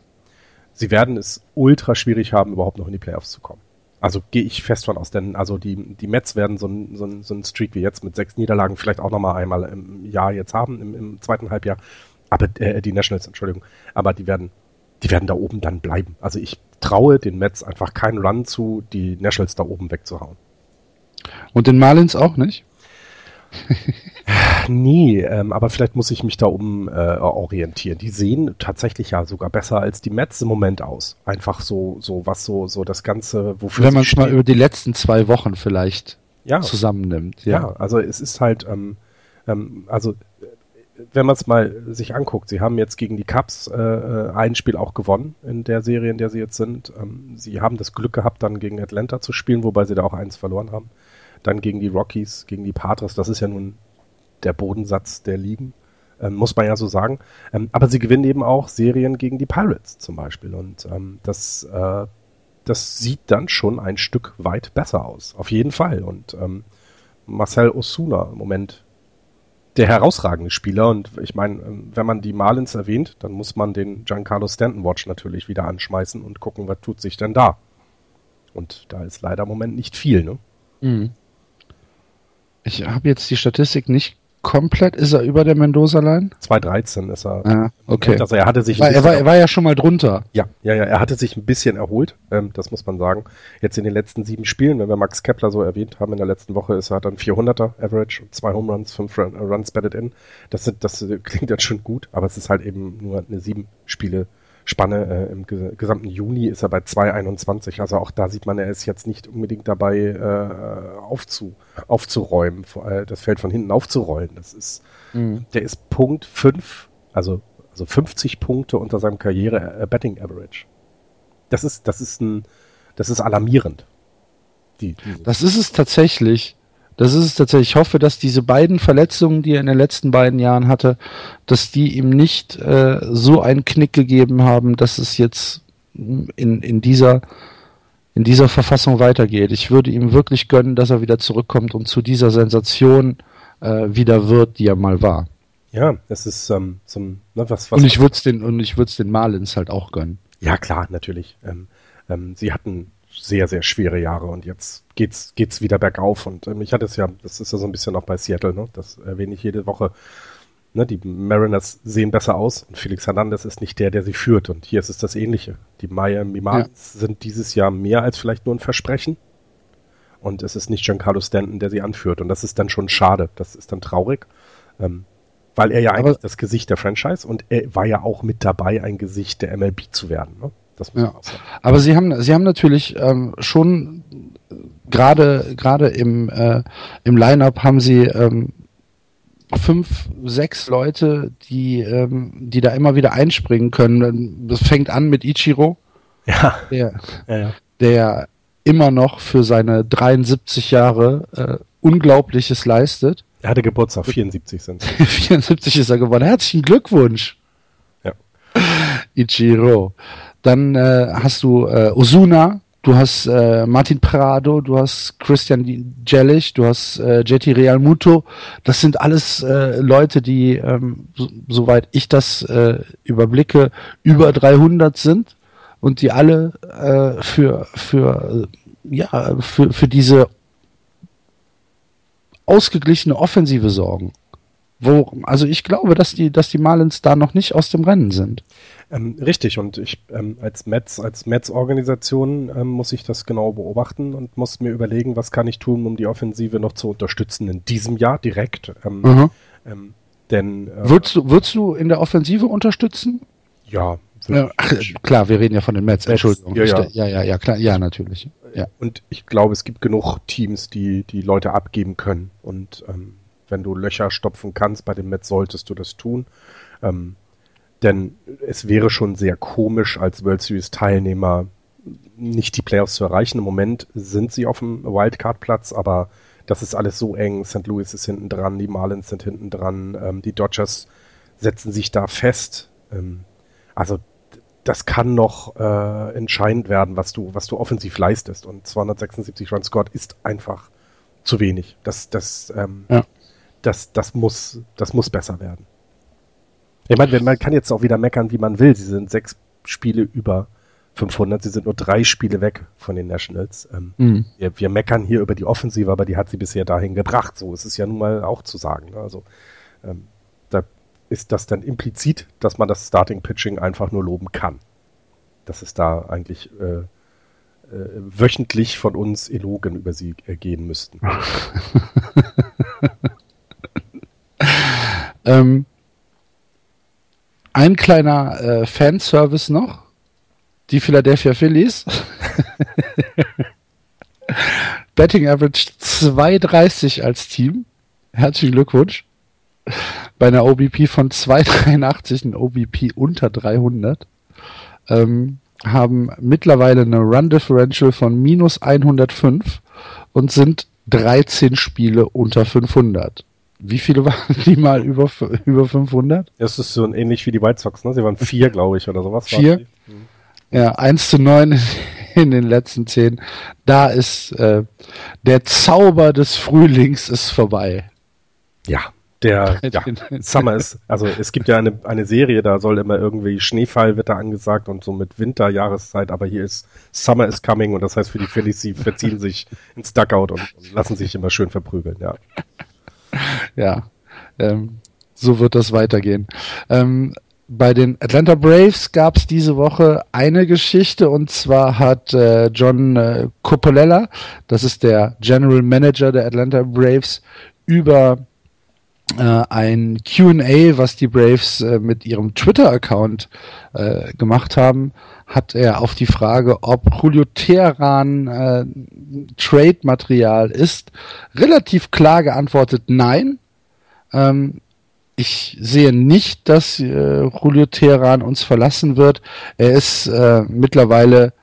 sie werden es ultra schwierig haben, überhaupt noch in die Playoffs zu kommen. Also gehe ich fest von aus, denn also die, die Mets werden so ein, so, ein, so ein Streak wie jetzt mit sechs Niederlagen vielleicht auch nochmal einmal im Jahr jetzt haben, im, im zweiten Halbjahr. Aber äh, die Nationals, Entschuldigung, aber die werden, die werden da oben dann bleiben. Also ich traue den Mets einfach keinen Run zu, die Nationals da oben wegzuhauen. Und den Marlins auch nicht? Nee, ähm, aber vielleicht muss ich mich da um äh, orientieren. Die sehen tatsächlich ja sogar besser als die Mets im Moment aus. Einfach so, so was so, so das Ganze, wofür Wenn man es mal über die letzten zwei Wochen vielleicht ja, zusammennimmt. ja. Ja. also es ist halt, ähm, ähm, also äh, wenn man es mal sich anguckt, sie haben jetzt gegen die Cubs äh, äh, ein Spiel auch gewonnen in der Serie, in der sie jetzt sind. Ähm, sie haben das Glück gehabt, dann gegen Atlanta zu spielen, wobei sie da auch eins verloren haben. Dann gegen die Rockies, gegen die Padres, das ist ja nun der Bodensatz der Ligen, ähm, muss man ja so sagen. Ähm, aber sie gewinnen eben auch Serien gegen die Pirates zum Beispiel. Und ähm, das, äh, das sieht dann schon ein Stück weit besser aus. Auf jeden Fall. Und ähm, Marcel Osuna im Moment der herausragende Spieler. Und ich meine, ähm, wenn man die Marlins erwähnt, dann muss man den Giancarlo Stanton Watch natürlich wieder anschmeißen und gucken, was tut sich denn da. Und da ist leider im Moment nicht viel, ne? Mhm. Ich habe jetzt die Statistik nicht komplett. Ist er über der Mendoza-Line? 213 ist er. Ja, okay. Also er hatte sich ein War, er, war, er war ja schon mal drunter. Ja, ja, ja, er hatte sich ein bisschen erholt, ähm, das muss man sagen. Jetzt in den letzten sieben Spielen, wenn wir Max Kepler so erwähnt haben, in der letzten Woche ist er dann 400er Average, zwei Home Runs, fünf äh, Runs batted in. Das, sind, das äh, klingt jetzt schon gut, aber es ist halt eben nur eine sieben Spiele Spanne. Äh, Im ges gesamten Juni ist er bei 2,21. Also auch da sieht man, er ist jetzt nicht unbedingt dabei, äh, aufzu, aufzuräumen, äh, das Feld von hinten aufzurollen. Das ist, der ist Punkt 5, also, also 50 Punkte unter seinem Karriere äh, Average. Das ist, das ist ein, das ist alarmierend. Die, die, Das ist es tatsächlich. Das ist es tatsächlich. Ich hoffe, dass diese beiden Verletzungen, die er in den letzten beiden Jahren hatte, dass die ihm nicht äh, so einen Knick gegeben haben, dass es jetzt in, in dieser in dieser Verfassung weitergeht. Ich würde ihm wirklich gönnen, dass er wieder zurückkommt und zu dieser Sensation äh, wieder wird, die er mal war. ja, es ist ähm, ein, ne, was, was. und ich würde es den und ich würde es den Marlins halt auch gönnen. ja, klar, natürlich. Ähm, ähm, sie hatten sehr, sehr schwere Jahre und jetzt geht's, geht's wieder bergauf. Und ähm, ich hatte es ja, das ist ja so ein bisschen auch bei Seattle, ne? Das erwähne ich jede Woche. Ne, die Mariners sehen besser aus und Felix Hernandez ist nicht der, der sie führt. Und hier ist es das Ähnliche. Die Miami Marlins sind dieses Jahr mehr als vielleicht nur ein Versprechen. Und es ist nicht Giancarlo Stanton, der sie anführt. Und das ist dann schon schade. Das ist dann traurig. Ähm, weil er ja eigentlich Aber- das Gesicht der Franchise und er war ja auch mit dabei, ein Gesicht der MLB zu werden. Ne? Das muss Ja. auch sagen. Aber sie haben, sie haben natürlich ähm, schon äh, gerade gerade im äh, im Line-up haben sie ähm, fünf, sechs Leute, die ähm, die da immer wieder einspringen können. Das fängt an mit Ichiro, Ja, der ja, ja. der immer noch für seine 73 Jahre äh, Unglaubliches leistet. Er hatte Geburtstag, 74 sind. 74 ist er geworden. Herzlichen Glückwunsch. Ja. Ichiro. Dann äh, hast du äh, Osuna, du hast äh, Martin Prado, du hast Christian Jellich, du hast äh, JT Real Muto. Das sind alles äh, Leute, die, ähm, so, soweit ich das äh, überblicke, über 300 sind. und die alle äh, für, für, ja, für, für diese ausgeglichene Offensive sorgen. Wo, also ich glaube, dass die, dass die Marlins da noch nicht aus dem Rennen sind. Ähm, richtig, und ich ähm, als Mets, als Mets-Organisation ähm, muss ich das genau beobachten und muss mir überlegen, was kann ich tun, um die Offensive noch zu unterstützen in diesem Jahr direkt. Mhm. Ähm, denn äh, würdest du, würdest du in der Offensive unterstützen? Ja. ja klar, wir reden ja von den Mets Entschuldigung. Ja, ja. ja, ja, ja, klar, ja, natürlich. Ja. Und ich glaube, es gibt genug Teams, die die Leute abgeben können. Und ähm, wenn du Löcher stopfen kannst bei den Mets, solltest du das tun. Ähm, denn es wäre schon sehr komisch, als World Series Teilnehmer nicht die Playoffs zu erreichen. Im Moment sind sie auf dem Wildcard-Platz, aber das ist alles so eng. St. Louis ist hinten dran, die Marlins sind hinten dran, ähm, die Dodgers setzen sich da fest. Ähm, also das kann noch äh, entscheidend werden, was du, was du offensiv leistest. Und 276 Run Scored ist einfach zu wenig. Das, das, ähm, ja. Das, das muss, das muss besser werden. Ich meine, man kann jetzt auch wieder meckern, wie man will. Sie sind sechs Spiele über 500. Sie sind nur drei Spiele weg von den Nationals. Ähm, mhm. wir, wir, meckern hier über die Offensive, aber die hat sie bisher dahin gebracht. So ist es ja nun mal auch zu sagen. Ne? Also ähm, da ist das dann implizit, dass man das Starting Pitching einfach nur loben kann. Dass es da eigentlich äh, äh, wöchentlich von uns Elogen über sie ergehen müssten. ähm, ein kleiner äh, Fanservice noch. Die Philadelphia Phillies. Betting Average 2,30 als Team. Herzlichen Glückwunsch. Bei einer OBP von 2,83, ein OBP unter 300. Ähm, haben mittlerweile eine Run Differential von minus 105 und sind 13 Spiele unter 500. Wie viele waren die mal über, über 500? Das ist so ähnlich wie die White Sox, ne? Sie waren vier, glaube ich, oder sowas. Vier? Mhm. Ja, 1 zu 9 in den letzten zehn. Da ist äh, der Zauber des Frühlings ist vorbei. Ja, der ja, Summer ist, also es gibt ja eine, eine Serie, da soll immer irgendwie Schneefall wird da angesagt und so mit Winterjahreszeit, aber hier ist Summer is coming und das heißt für die Phillies, sie verziehen sich ins Duckout und, und lassen sich immer schön verprügeln, ja ja, ähm, so wird das weitergehen. Ähm, bei den Atlanta Braves gab es diese Woche eine Geschichte und zwar hat äh, John äh, Copolella, das ist der General Manager der Atlanta Braves, über äh, ein QA, was die Braves äh, mit ihrem Twitter-Account äh, gemacht haben, hat er auf die Frage, ob Julio Teheran äh, Trade-Material ist, relativ klar geantwortet, nein. Ähm, ich sehe nicht, dass äh, Julio Teheran uns verlassen wird. Er ist äh, mittlerweile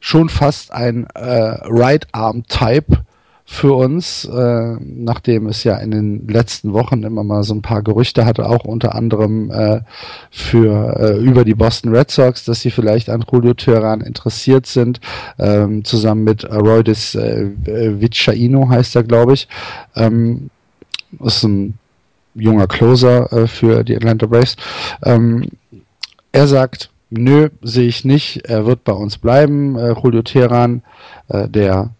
schon fast ein äh, Right-Arm-Type für uns, äh, nachdem es ja in den letzten Wochen immer mal so ein paar Gerüchte hatte, auch unter anderem äh, für äh, über die Boston Red Sox, dass sie vielleicht an Julio Teheran interessiert sind, ähm, zusammen mit Aroidis äh, Vichaino heißt er, glaube ich. Ähm, ist ein junger Closer äh, für die Atlanta Braves. Ähm, er sagt, nö, sehe ich nicht, er wird bei uns bleiben. Äh, Julio Teheran, äh, der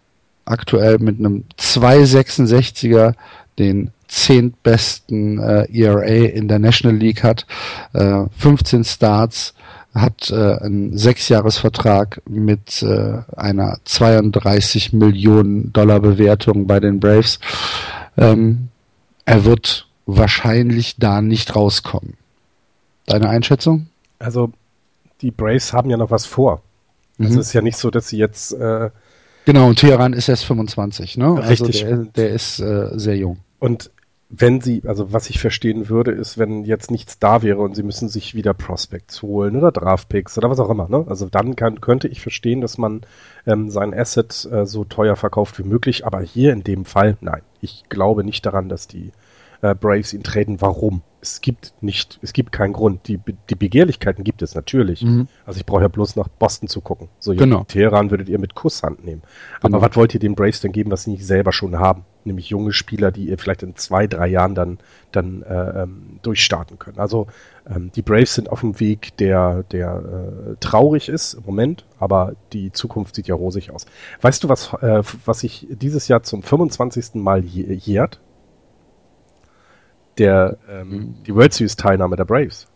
aktuell mit einem 2,66er den zehntbesten äh, ERA in der National League hat, äh, 15 Starts, hat äh, einen Sechsjahresvertrag mit äh, einer 32 Millionen Dollar Bewertung bei den Braves. Ähm, er wird wahrscheinlich da nicht rauskommen. Deine Einschätzung? Also die Braves haben ja noch was vor. Mhm. Es ist ja nicht so, dass sie jetzt äh, Genau, und Teheran ist erst 25, ne? Also Richtig. Also der, der ist äh, sehr jung. Und wenn sie, also was ich verstehen würde, ist, wenn jetzt nichts da wäre und sie müssen sich wieder Prospects holen oder Draftpicks oder was auch immer, ne? Also dann kann, könnte ich verstehen, dass man ähm, sein Asset äh, so teuer verkauft wie möglich, aber hier in dem Fall, nein. Ich glaube nicht daran, dass die äh, Braves ihn traden. Warum? Es gibt nicht, es gibt keinen Grund. Die, die Begehrlichkeiten gibt es natürlich. Mhm. Also ich brauche ja bloß nach Boston zu gucken. So genau. Teheran würdet ihr mit Kusshand nehmen. Aber genau. was wollt ihr den Braves denn geben, was sie nicht selber schon haben? Nämlich junge Spieler, die ihr vielleicht in zwei, drei Jahren dann, dann äh, ähm, durchstarten können. Also ähm, die Braves sind auf dem Weg, der, der äh, traurig ist im Moment, aber die Zukunft sieht ja rosig aus. Weißt du, was, äh, was sich dieses Jahr zum 25. Mal jährt? Der ähm, mhm. die World Series Teilnahme der Braves.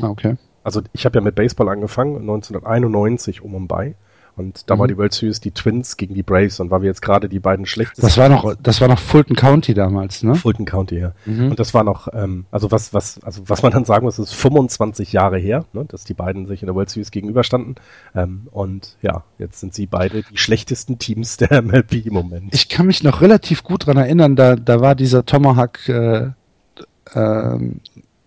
Ah, okay. Also ich habe ja mit Baseball angefangen 1991 um und bei und da mhm. war die World Series die Twins gegen die Braves und weil wir jetzt gerade die beiden schlechtesten. Das war noch, das war noch Fulton County damals, ne? Fulton County, ja. Mhm. Und das war noch, ähm, also was, was, also was man dann sagen muss, ist 25 Jahre her, ne, dass die beiden sich in der World Series gegenüberstanden. Ähm, und ja, jetzt sind sie beide die schlechtesten Teams der MLB im Moment. Ich kann mich noch relativ gut dran erinnern, da, da war dieser Tomahawk äh, ähm,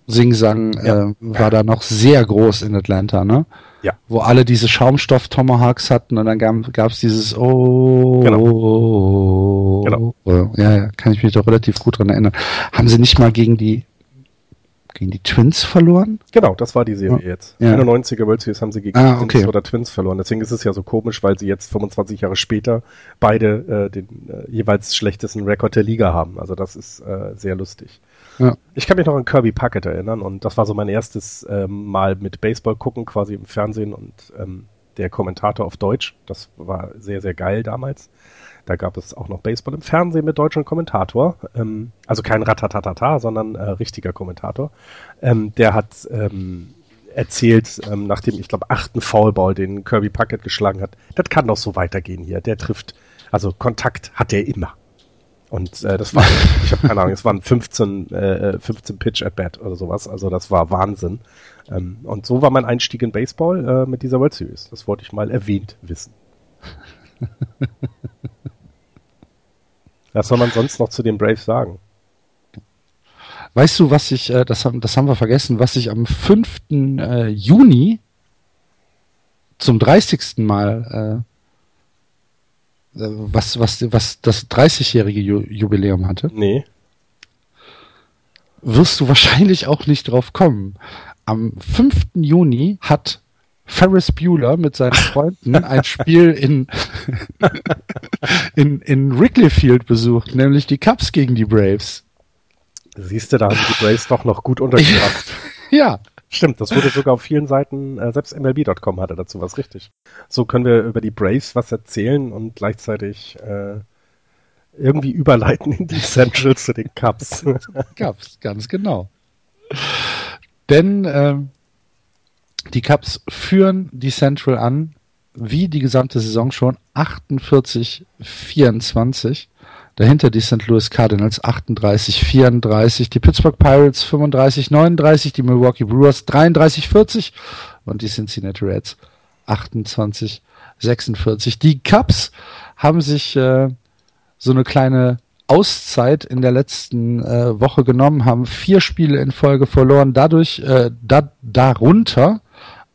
Sing-Sang ja. äh, war da noch sehr groß in Atlanta, ne? Ja. Wo alle diese Schaumstoff-Tomahawks hatten und dann gab es dieses Oh. Genau. genau. Oh, ja, ja, kann ich mich doch relativ gut dran erinnern. Haben sie nicht mal gegen die gegen die Twins verloren? Genau, das war die Serie ja. jetzt. Ja. 91er World Series haben sie gegen ah, die Twins oder Twins verloren. Deswegen ist es ja so komisch, weil sie jetzt 25 Jahre später beide äh, den äh, jeweils schlechtesten Rekord der Liga haben. Also das ist äh, sehr lustig. Ja. Ich kann mich noch an Kirby Puckett erinnern und das war so mein erstes ähm, Mal mit Baseball gucken, quasi im Fernsehen und ähm, der Kommentator auf Deutsch. Das war sehr, sehr geil damals. Da gab es auch noch Baseball im Fernsehen mit deutschem Kommentator. Ähm, also kein Ratatatata, sondern äh, richtiger Kommentator. Ähm, der hat ähm, erzählt, ähm, nach dem, ich glaube, achten Foulball, den Kirby Puckett geschlagen hat, das kann doch so weitergehen hier. Der trifft, also Kontakt hat er immer. Und äh, das war, ich habe keine Ahnung, es waren 15, äh, 15 Pitch at Bat oder sowas. Also das war Wahnsinn. Ähm, und so war mein Einstieg in Baseball äh, mit dieser World Series. Das wollte ich mal erwähnt wissen. Was soll man sonst noch zu den Braves sagen? Weißt du, was ich, äh, das, haben, das haben wir vergessen, was ich am 5. Äh, Juni zum 30. Mal äh, was, was, was das 30-jährige Jubiläum hatte? Nee. Wirst du wahrscheinlich auch nicht drauf kommen. Am 5. Juni hat Ferris Bueller mit seinen Freunden ein Spiel in, in, in Wrigley Field besucht, nämlich die Cubs gegen die Braves. Siehst du, da haben die Braves doch noch gut untergebracht. ja. Stimmt, das wurde sogar auf vielen Seiten, äh, selbst MLB.com hatte dazu was richtig. So können wir über die Braves was erzählen und gleichzeitig äh, irgendwie überleiten in die Centrals zu den Cubs. Cubs, ganz genau. Denn äh, die Cubs führen die Central an, wie die gesamte Saison schon, 48-24. Dahinter die St. Louis Cardinals 38, 34, die Pittsburgh Pirates 35, 39, die Milwaukee Brewers 33, 40 und die Cincinnati Reds 28, 46. Die Cubs haben sich äh, so eine kleine Auszeit in der letzten äh, Woche genommen, haben vier Spiele in Folge verloren, dadurch äh, da, darunter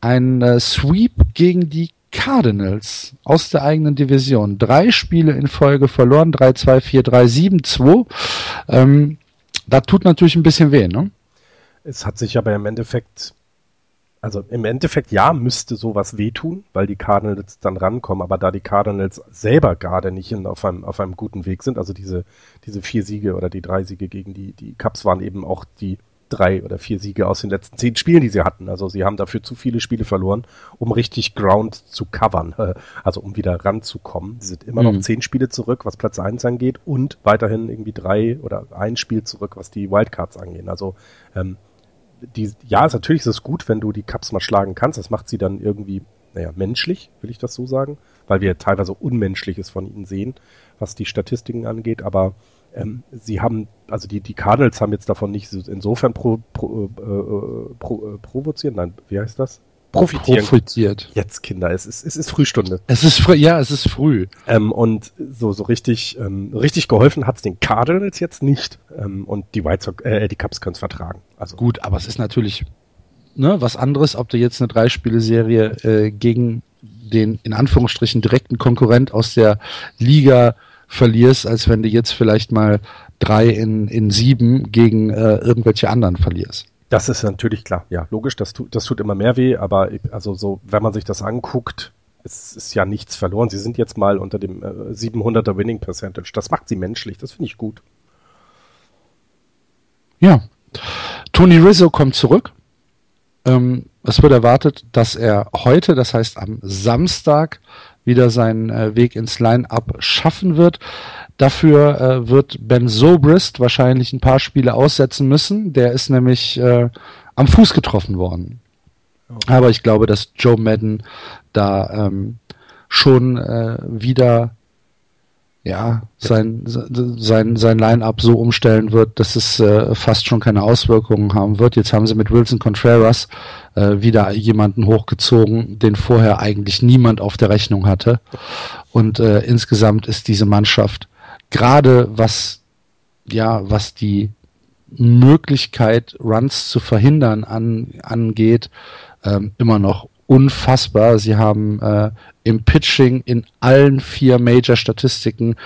ein äh, Sweep gegen die Cardinals aus der eigenen Division. Drei Spiele in Folge verloren, 3-2, 4-3, 7-2. Ähm, das tut natürlich ein bisschen weh, ne? Es hat sich aber im Endeffekt, also im Endeffekt ja, müsste sowas wehtun, weil die Cardinals dann rankommen, aber da die Cardinals selber gerade nicht in, auf, einem, auf einem guten Weg sind, also diese, diese vier Siege oder die drei Siege gegen die, die Cups waren eben auch die drei oder vier Siege aus den letzten zehn Spielen, die sie hatten. Also sie haben dafür zu viele Spiele verloren, um richtig Ground zu covern, also um wieder ranzukommen. Sie sind immer mhm. noch zehn Spiele zurück, was Platz eins angeht und weiterhin irgendwie drei oder ein Spiel zurück, was die Wildcards angehen. Also ähm, die, ja, ist natürlich ist es gut, wenn du die Cups mal schlagen kannst. Das macht sie dann irgendwie, naja, menschlich, will ich das so sagen, weil wir teilweise Unmenschliches von ihnen sehen, was die Statistiken angeht, aber ähm, sie haben, also die, die Cardinals haben jetzt davon nicht insofern pro, pro, äh, äh pro, äh, provozieren, nein, wie heißt das? Profitieren. Profitiert. Jetzt, Kinder, es ist, es ist Frühstunde. Es ist früh, ja, es ist früh. Ähm, und so, so richtig, ähm, richtig geholfen hat's den Cardinals jetzt nicht. Ähm, und die White Sox, äh, die Cubs können es vertragen. Also. Gut, aber es ist natürlich ne, was anderes, ob du jetzt eine Dreispiele-Serie äh, gegen den in Anführungsstrichen direkten Konkurrent aus der Liga verlierst, als wenn du jetzt vielleicht mal drei in, in sieben gegen äh, irgendwelche anderen verlierst. Das ist natürlich klar, ja, logisch, das tut, das tut immer mehr weh, aber also so, wenn man sich das anguckt, es ist ja nichts verloren. Sie sind jetzt mal unter dem äh, 700er Winning Percentage. Das macht sie menschlich, das finde ich gut. Ja. Tony Rizzo kommt zurück. Ähm, es wird erwartet, dass er heute, das heißt am Samstag, wieder seinen äh, Weg ins Line-Up schaffen wird. Dafür äh, wird Ben Sobrist wahrscheinlich ein paar Spiele aussetzen müssen. Der ist nämlich äh, am Fuß getroffen worden. Okay. Aber ich glaube, dass Joe Madden da ähm, schon äh, wieder ja, sein, sein, sein Line-Up so umstellen wird, dass es äh, fast schon keine Auswirkungen haben wird. Jetzt haben sie mit Wilson Contreras äh, wieder jemanden hochgezogen, den vorher eigentlich niemand auf der Rechnung hatte. Und äh, insgesamt ist diese Mannschaft gerade was, ja, was die Möglichkeit, Runs zu verhindern an, angeht, ähm, immer noch unfassbar. Sie haben äh, im Pitching in allen vier Major-Statistiken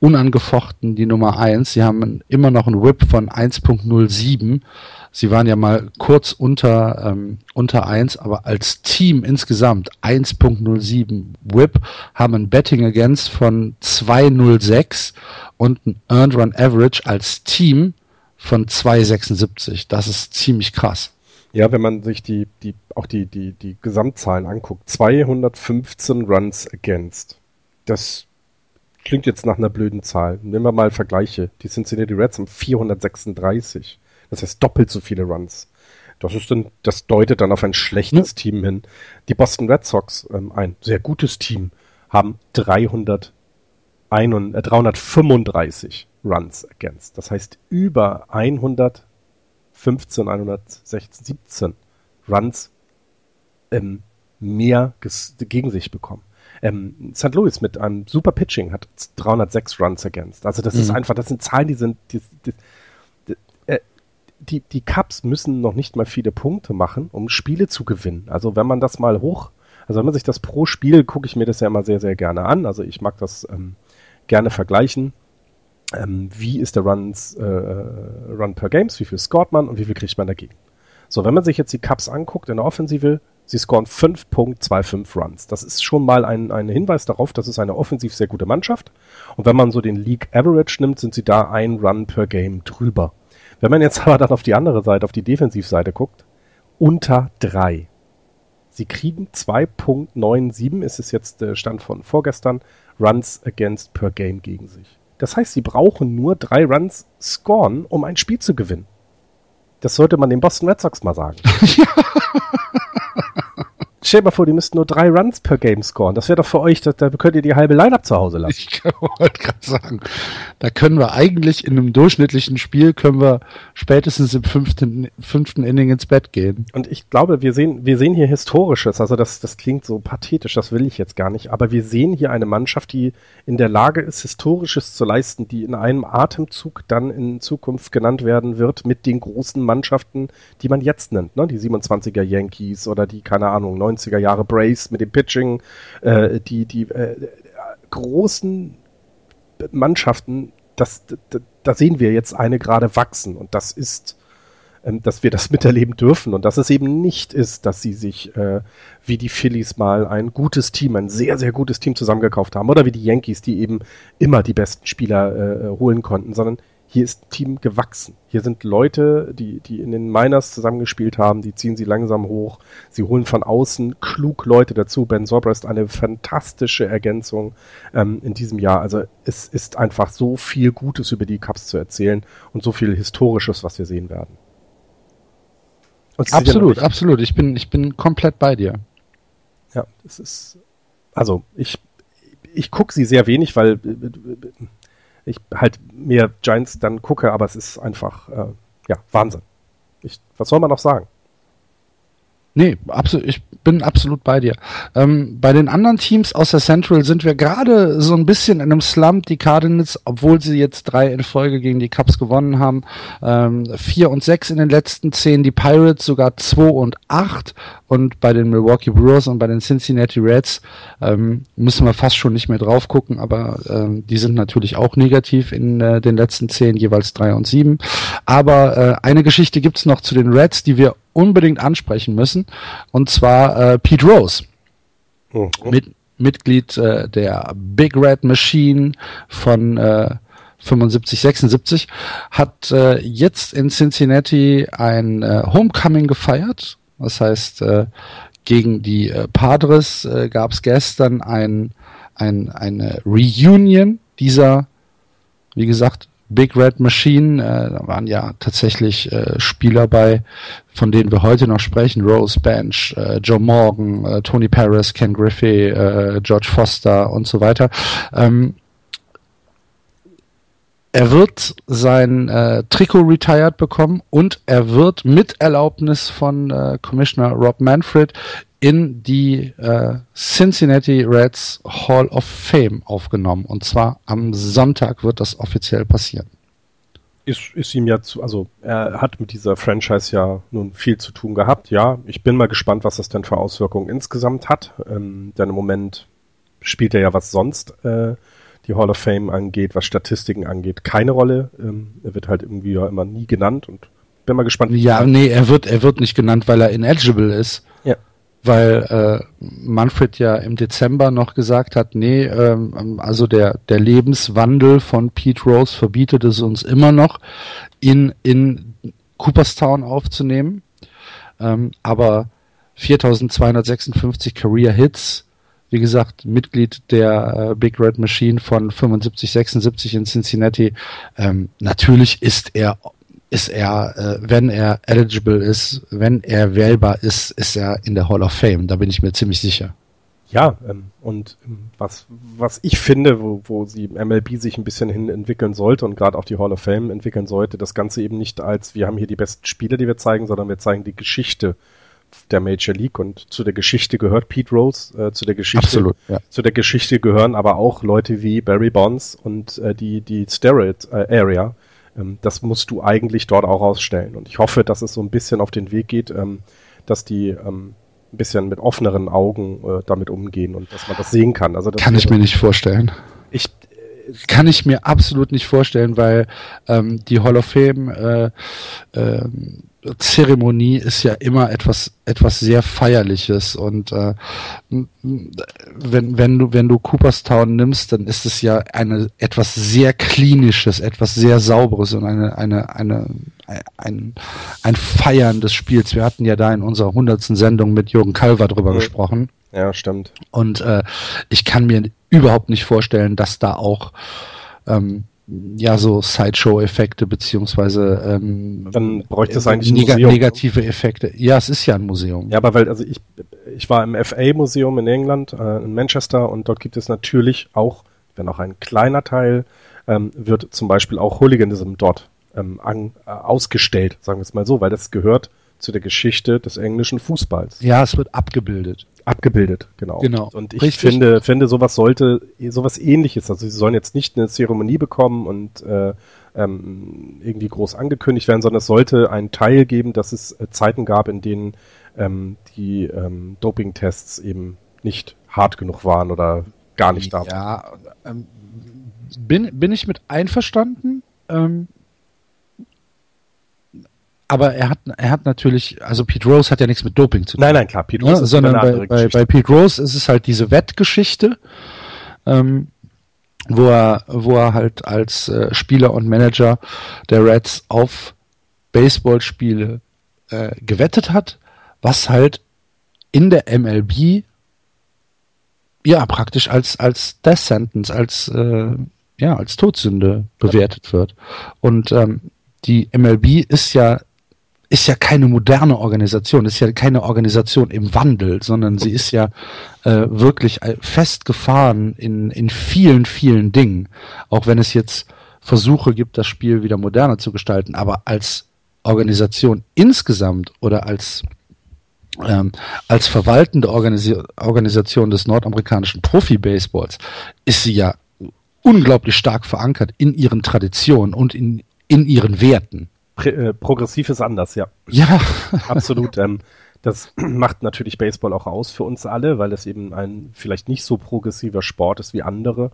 unangefochten die Nummer eins. Sie haben immer noch einen Whip von 1.07. Sie waren ja mal kurz unter, ähm, unter eins, aber als Team insgesamt 1.07 Whip, haben ein Betting Against von 2.06 und ein Earned Run Average als Team von 2,76. Das ist ziemlich krass. Ja, wenn man sich die, die, auch die, die, die Gesamtzahlen anguckt, 215 Runs against. Das klingt jetzt nach einer blöden Zahl. Nehmen wir mal Vergleiche. Die Cincinnati Reds haben 436. Das heißt doppelt so viele Runs. Das ist dann, das deutet dann auf ein schlechtes ja. Team hin. Die Boston Red Sox, ähm, ein sehr gutes Team, haben 300, ein, äh, 335 Runs against. Das heißt über 100 15, 116, 17 Runs ähm, mehr gegen sich bekommen. Ähm, St. Louis mit einem super Pitching hat 306 Runs against. Also das mhm. ist einfach, das sind Zahlen, die sind, die, die, die, äh, die, die Cups müssen noch nicht mal viele Punkte machen, um Spiele zu gewinnen. Also wenn man das mal hoch, also wenn man sich das pro Spiel, gucke ich mir das ja immer sehr, sehr gerne an. Also ich mag das ähm, gerne vergleichen ähm, wie ist der Runs, äh, äh, Run per Games, wie viel scoret man und wie viel kriegt man dagegen. So, wenn man sich jetzt die Cups anguckt in der Offensive, sie scoren 5.25 Runs. Das ist schon mal ein, ein Hinweis darauf, dass es eine offensiv sehr gute Mannschaft. Und wenn man so den League Average nimmt, sind sie da ein Run per Game drüber. Wenn man jetzt aber dann auf die andere Seite, auf die Defensivseite guckt, unter drei. Sie kriegen 2.97, ist es jetzt der Stand von vorgestern, Runs against per Game gegen sich. Das heißt, sie brauchen nur drei Runs scoren, um ein Spiel zu gewinnen. Das sollte man den Boston Red Sox mal sagen. ja. Stell dir mal vor, die müssten nur drei Runs per Game scoren. Das wäre doch für euch, da, da könnt ihr die halbe Line-Up zu Hause lassen. Ich wollte gerade sagen, da können wir eigentlich in einem durchschnittlichen Spiel, können wir spätestens im fünften, fünften Inning ins Bett gehen. Und ich glaube, wir sehen, wir sehen hier Historisches. Also das, das klingt so pathetisch, das will ich jetzt gar nicht. Aber wir sehen hier eine Mannschaft, die in der Lage ist, Historisches zu leisten, die in einem Atemzug dann in Zukunft genannt werden wird mit den großen Mannschaften, die man jetzt nennt. Ne? Die 27er Yankees oder die, keine Ahnung, 90er Jahre Brace mit dem Pitching, äh, die, die äh, großen Mannschaften, das, da, sehen wir jetzt eine gerade wachsen und das ist ähm, dass wir das miterleben dürfen und dass es eben nicht ist, dass sie sich äh, wie die Phillies mal ein gutes Team, ein sehr, sehr gutes Team zusammengekauft haben oder wie die Yankees, die eben immer die besten Spieler äh, holen konnten, sondern hier ist ein Team gewachsen. Hier sind Leute, die, die in den Miners zusammengespielt haben, die ziehen sie langsam hoch. Sie holen von außen klug Leute dazu. Ben Zobrist eine fantastische Ergänzung ähm, in diesem Jahr. Also es ist einfach so viel Gutes über die Cups zu erzählen und so viel Historisches, was wir sehen werden. Absolut, absolut. Ich bin, ich bin komplett bei dir. Ja, es ist, also ich, ich gucke sie sehr wenig, weil ich halt mehr Giants dann gucke, aber es ist einfach, äh, ja, Wahnsinn. Ich, was soll man noch sagen? Nee, absolut, ich bin absolut bei dir. Ähm, bei den anderen Teams aus der Central sind wir gerade so ein bisschen in einem Slump. Die Cardinals, obwohl sie jetzt drei in Folge gegen die Cubs gewonnen haben, ähm, vier und sechs in den letzten zehn. Die Pirates sogar zwei und acht und bei den Milwaukee Brewers und bei den Cincinnati Reds ähm, müssen wir fast schon nicht mehr drauf gucken, aber ähm, die sind natürlich auch negativ in äh, den letzten zehn, jeweils drei und sieben. Aber äh, eine Geschichte gibt's noch zu den Reds, die wir unbedingt ansprechen müssen, und zwar äh, Pete Rose. Mhm. Mit, Mitglied äh, der Big Red Machine von äh, 75, 76, hat äh, jetzt in Cincinnati ein äh, Homecoming gefeiert. Das heißt, äh, gegen die äh, Padres äh, gab es gestern ein, ein, eine Reunion dieser, wie gesagt, Big Red Machine. Da waren ja tatsächlich Spieler bei, von denen wir heute noch sprechen. Rose Bench, Joe Morgan, Tony Paris, Ken Griffey, George Foster und so weiter. Ähm, er wird sein äh, Trikot retired bekommen und er wird mit Erlaubnis von äh, Commissioner Rob Manfred in die äh, Cincinnati Reds Hall of Fame aufgenommen. Und zwar am Sonntag wird das offiziell passieren. Ist, ist ihm ja zu, also er hat mit dieser Franchise ja nun viel zu tun gehabt. Ja, ich bin mal gespannt, was das denn für Auswirkungen insgesamt hat. Ähm, denn im Moment spielt er ja was sonst. Äh, die Hall of Fame angeht, was Statistiken angeht, keine Rolle. Ähm, er wird halt irgendwie ja immer nie genannt und bin mal gespannt. Ja, nee, er wird, er wird nicht genannt, weil er ineligible ist. Ja. Weil äh, Manfred ja im Dezember noch gesagt hat, nee, ähm, also der, der Lebenswandel von Pete Rose verbietet es uns immer noch, ihn in Cooperstown aufzunehmen. Ähm, aber 4256 Career Hits wie gesagt, Mitglied der äh, Big Red Machine von 75, 76 in Cincinnati. Ähm, natürlich ist er, ist er, äh, wenn er eligible ist, wenn er wählbar ist, ist er in der Hall of Fame. Da bin ich mir ziemlich sicher. Ja, ähm, und ähm, was, was ich finde, wo, wo sie MLB sich ein bisschen hin entwickeln sollte und gerade auch die Hall of Fame entwickeln sollte, das Ganze eben nicht als, wir haben hier die besten Spiele, die wir zeigen, sondern wir zeigen die Geschichte der Major League und zu der Geschichte gehört Pete Rose, äh, zu der Geschichte, Absolut, ja. zu der Geschichte gehören aber auch Leute wie Barry Bonds und äh, die die Steroid äh, Area. Ähm, das musst du eigentlich dort auch ausstellen und ich hoffe, dass es so ein bisschen auf den Weg geht, ähm, dass die ähm, ein bisschen mit offeneren Augen äh, damit umgehen und dass man das sehen kann. Also kann ich mir nicht vorstellen. Ich kann ich mir absolut nicht vorstellen, weil ähm, die Hall of Fame äh, äh, Zeremonie ist ja immer etwas etwas sehr feierliches und äh, wenn wenn du wenn du Cooperstown nimmst, dann ist es ja eine etwas sehr klinisches, etwas sehr sauberes und eine eine eine ein ein Feiern des Spiels. Wir hatten ja da in unserer hundertsten Sendung mit Jürgen Kalver drüber mhm. gesprochen. Ja, stimmt. Und äh, ich kann mir überhaupt nicht vorstellen, dass da auch ähm, ja so Sideshow-Effekte beziehungsweise ähm, dann bräuchte es eigentlich neg Museum. negative Effekte. Ja, es ist ja ein Museum. Ja, aber weil also ich ich war im FA-Museum in England äh, in Manchester und dort gibt es natürlich auch, wenn auch ein kleiner Teil, ähm, wird zum Beispiel auch Hooliganism dort ähm, an, äh, ausgestellt, sagen wir es mal so, weil das gehört zu der Geschichte des englischen Fußballs. Ja, es wird abgebildet. Abgebildet, genau. genau. Und ich Richtig. finde, finde, sowas sollte, sowas ähnliches, also sie sollen jetzt nicht eine Zeremonie bekommen und äh, ähm, irgendwie groß angekündigt werden, sondern es sollte einen Teil geben, dass es äh, Zeiten gab, in denen ähm, die ähm, Doping-Tests eben nicht hart genug waren oder gar nicht da waren. Ja, ähm, bin, bin ich mit einverstanden. Ähm, aber er hat, er hat natürlich, also Pete Rose hat ja nichts mit Doping zu tun. Nein, nein, klar, Pete Rose ja, ist sondern bei, bei, bei, Pete Rose ist es halt diese Wettgeschichte, ähm, wo er, wo er halt als äh, Spieler und Manager der Reds auf Baseballspiele äh, gewettet hat, was halt in der MLB ja praktisch als als Death Sentence, als äh, ja als Todsünde bewertet wird. Und ähm, die MLB ist ja ist ja keine moderne Organisation, ist ja keine Organisation im Wandel, sondern sie ist ja äh, wirklich äh, festgefahren in, in vielen, vielen Dingen. Auch wenn es jetzt Versuche gibt, das Spiel wieder moderner zu gestalten, aber als Organisation insgesamt oder als ähm, als verwaltende Organis Organisation des nordamerikanischen Profi-Baseballs ist sie ja unglaublich stark verankert in ihren Traditionen und in, in ihren Werten. Äh, progressiv ist anders, ja. Ja. Absolut. Ähm, Das macht natürlich Baseball auch aus für uns alle, weil es eben ein vielleicht nicht so progressiver Sport ist wie andere.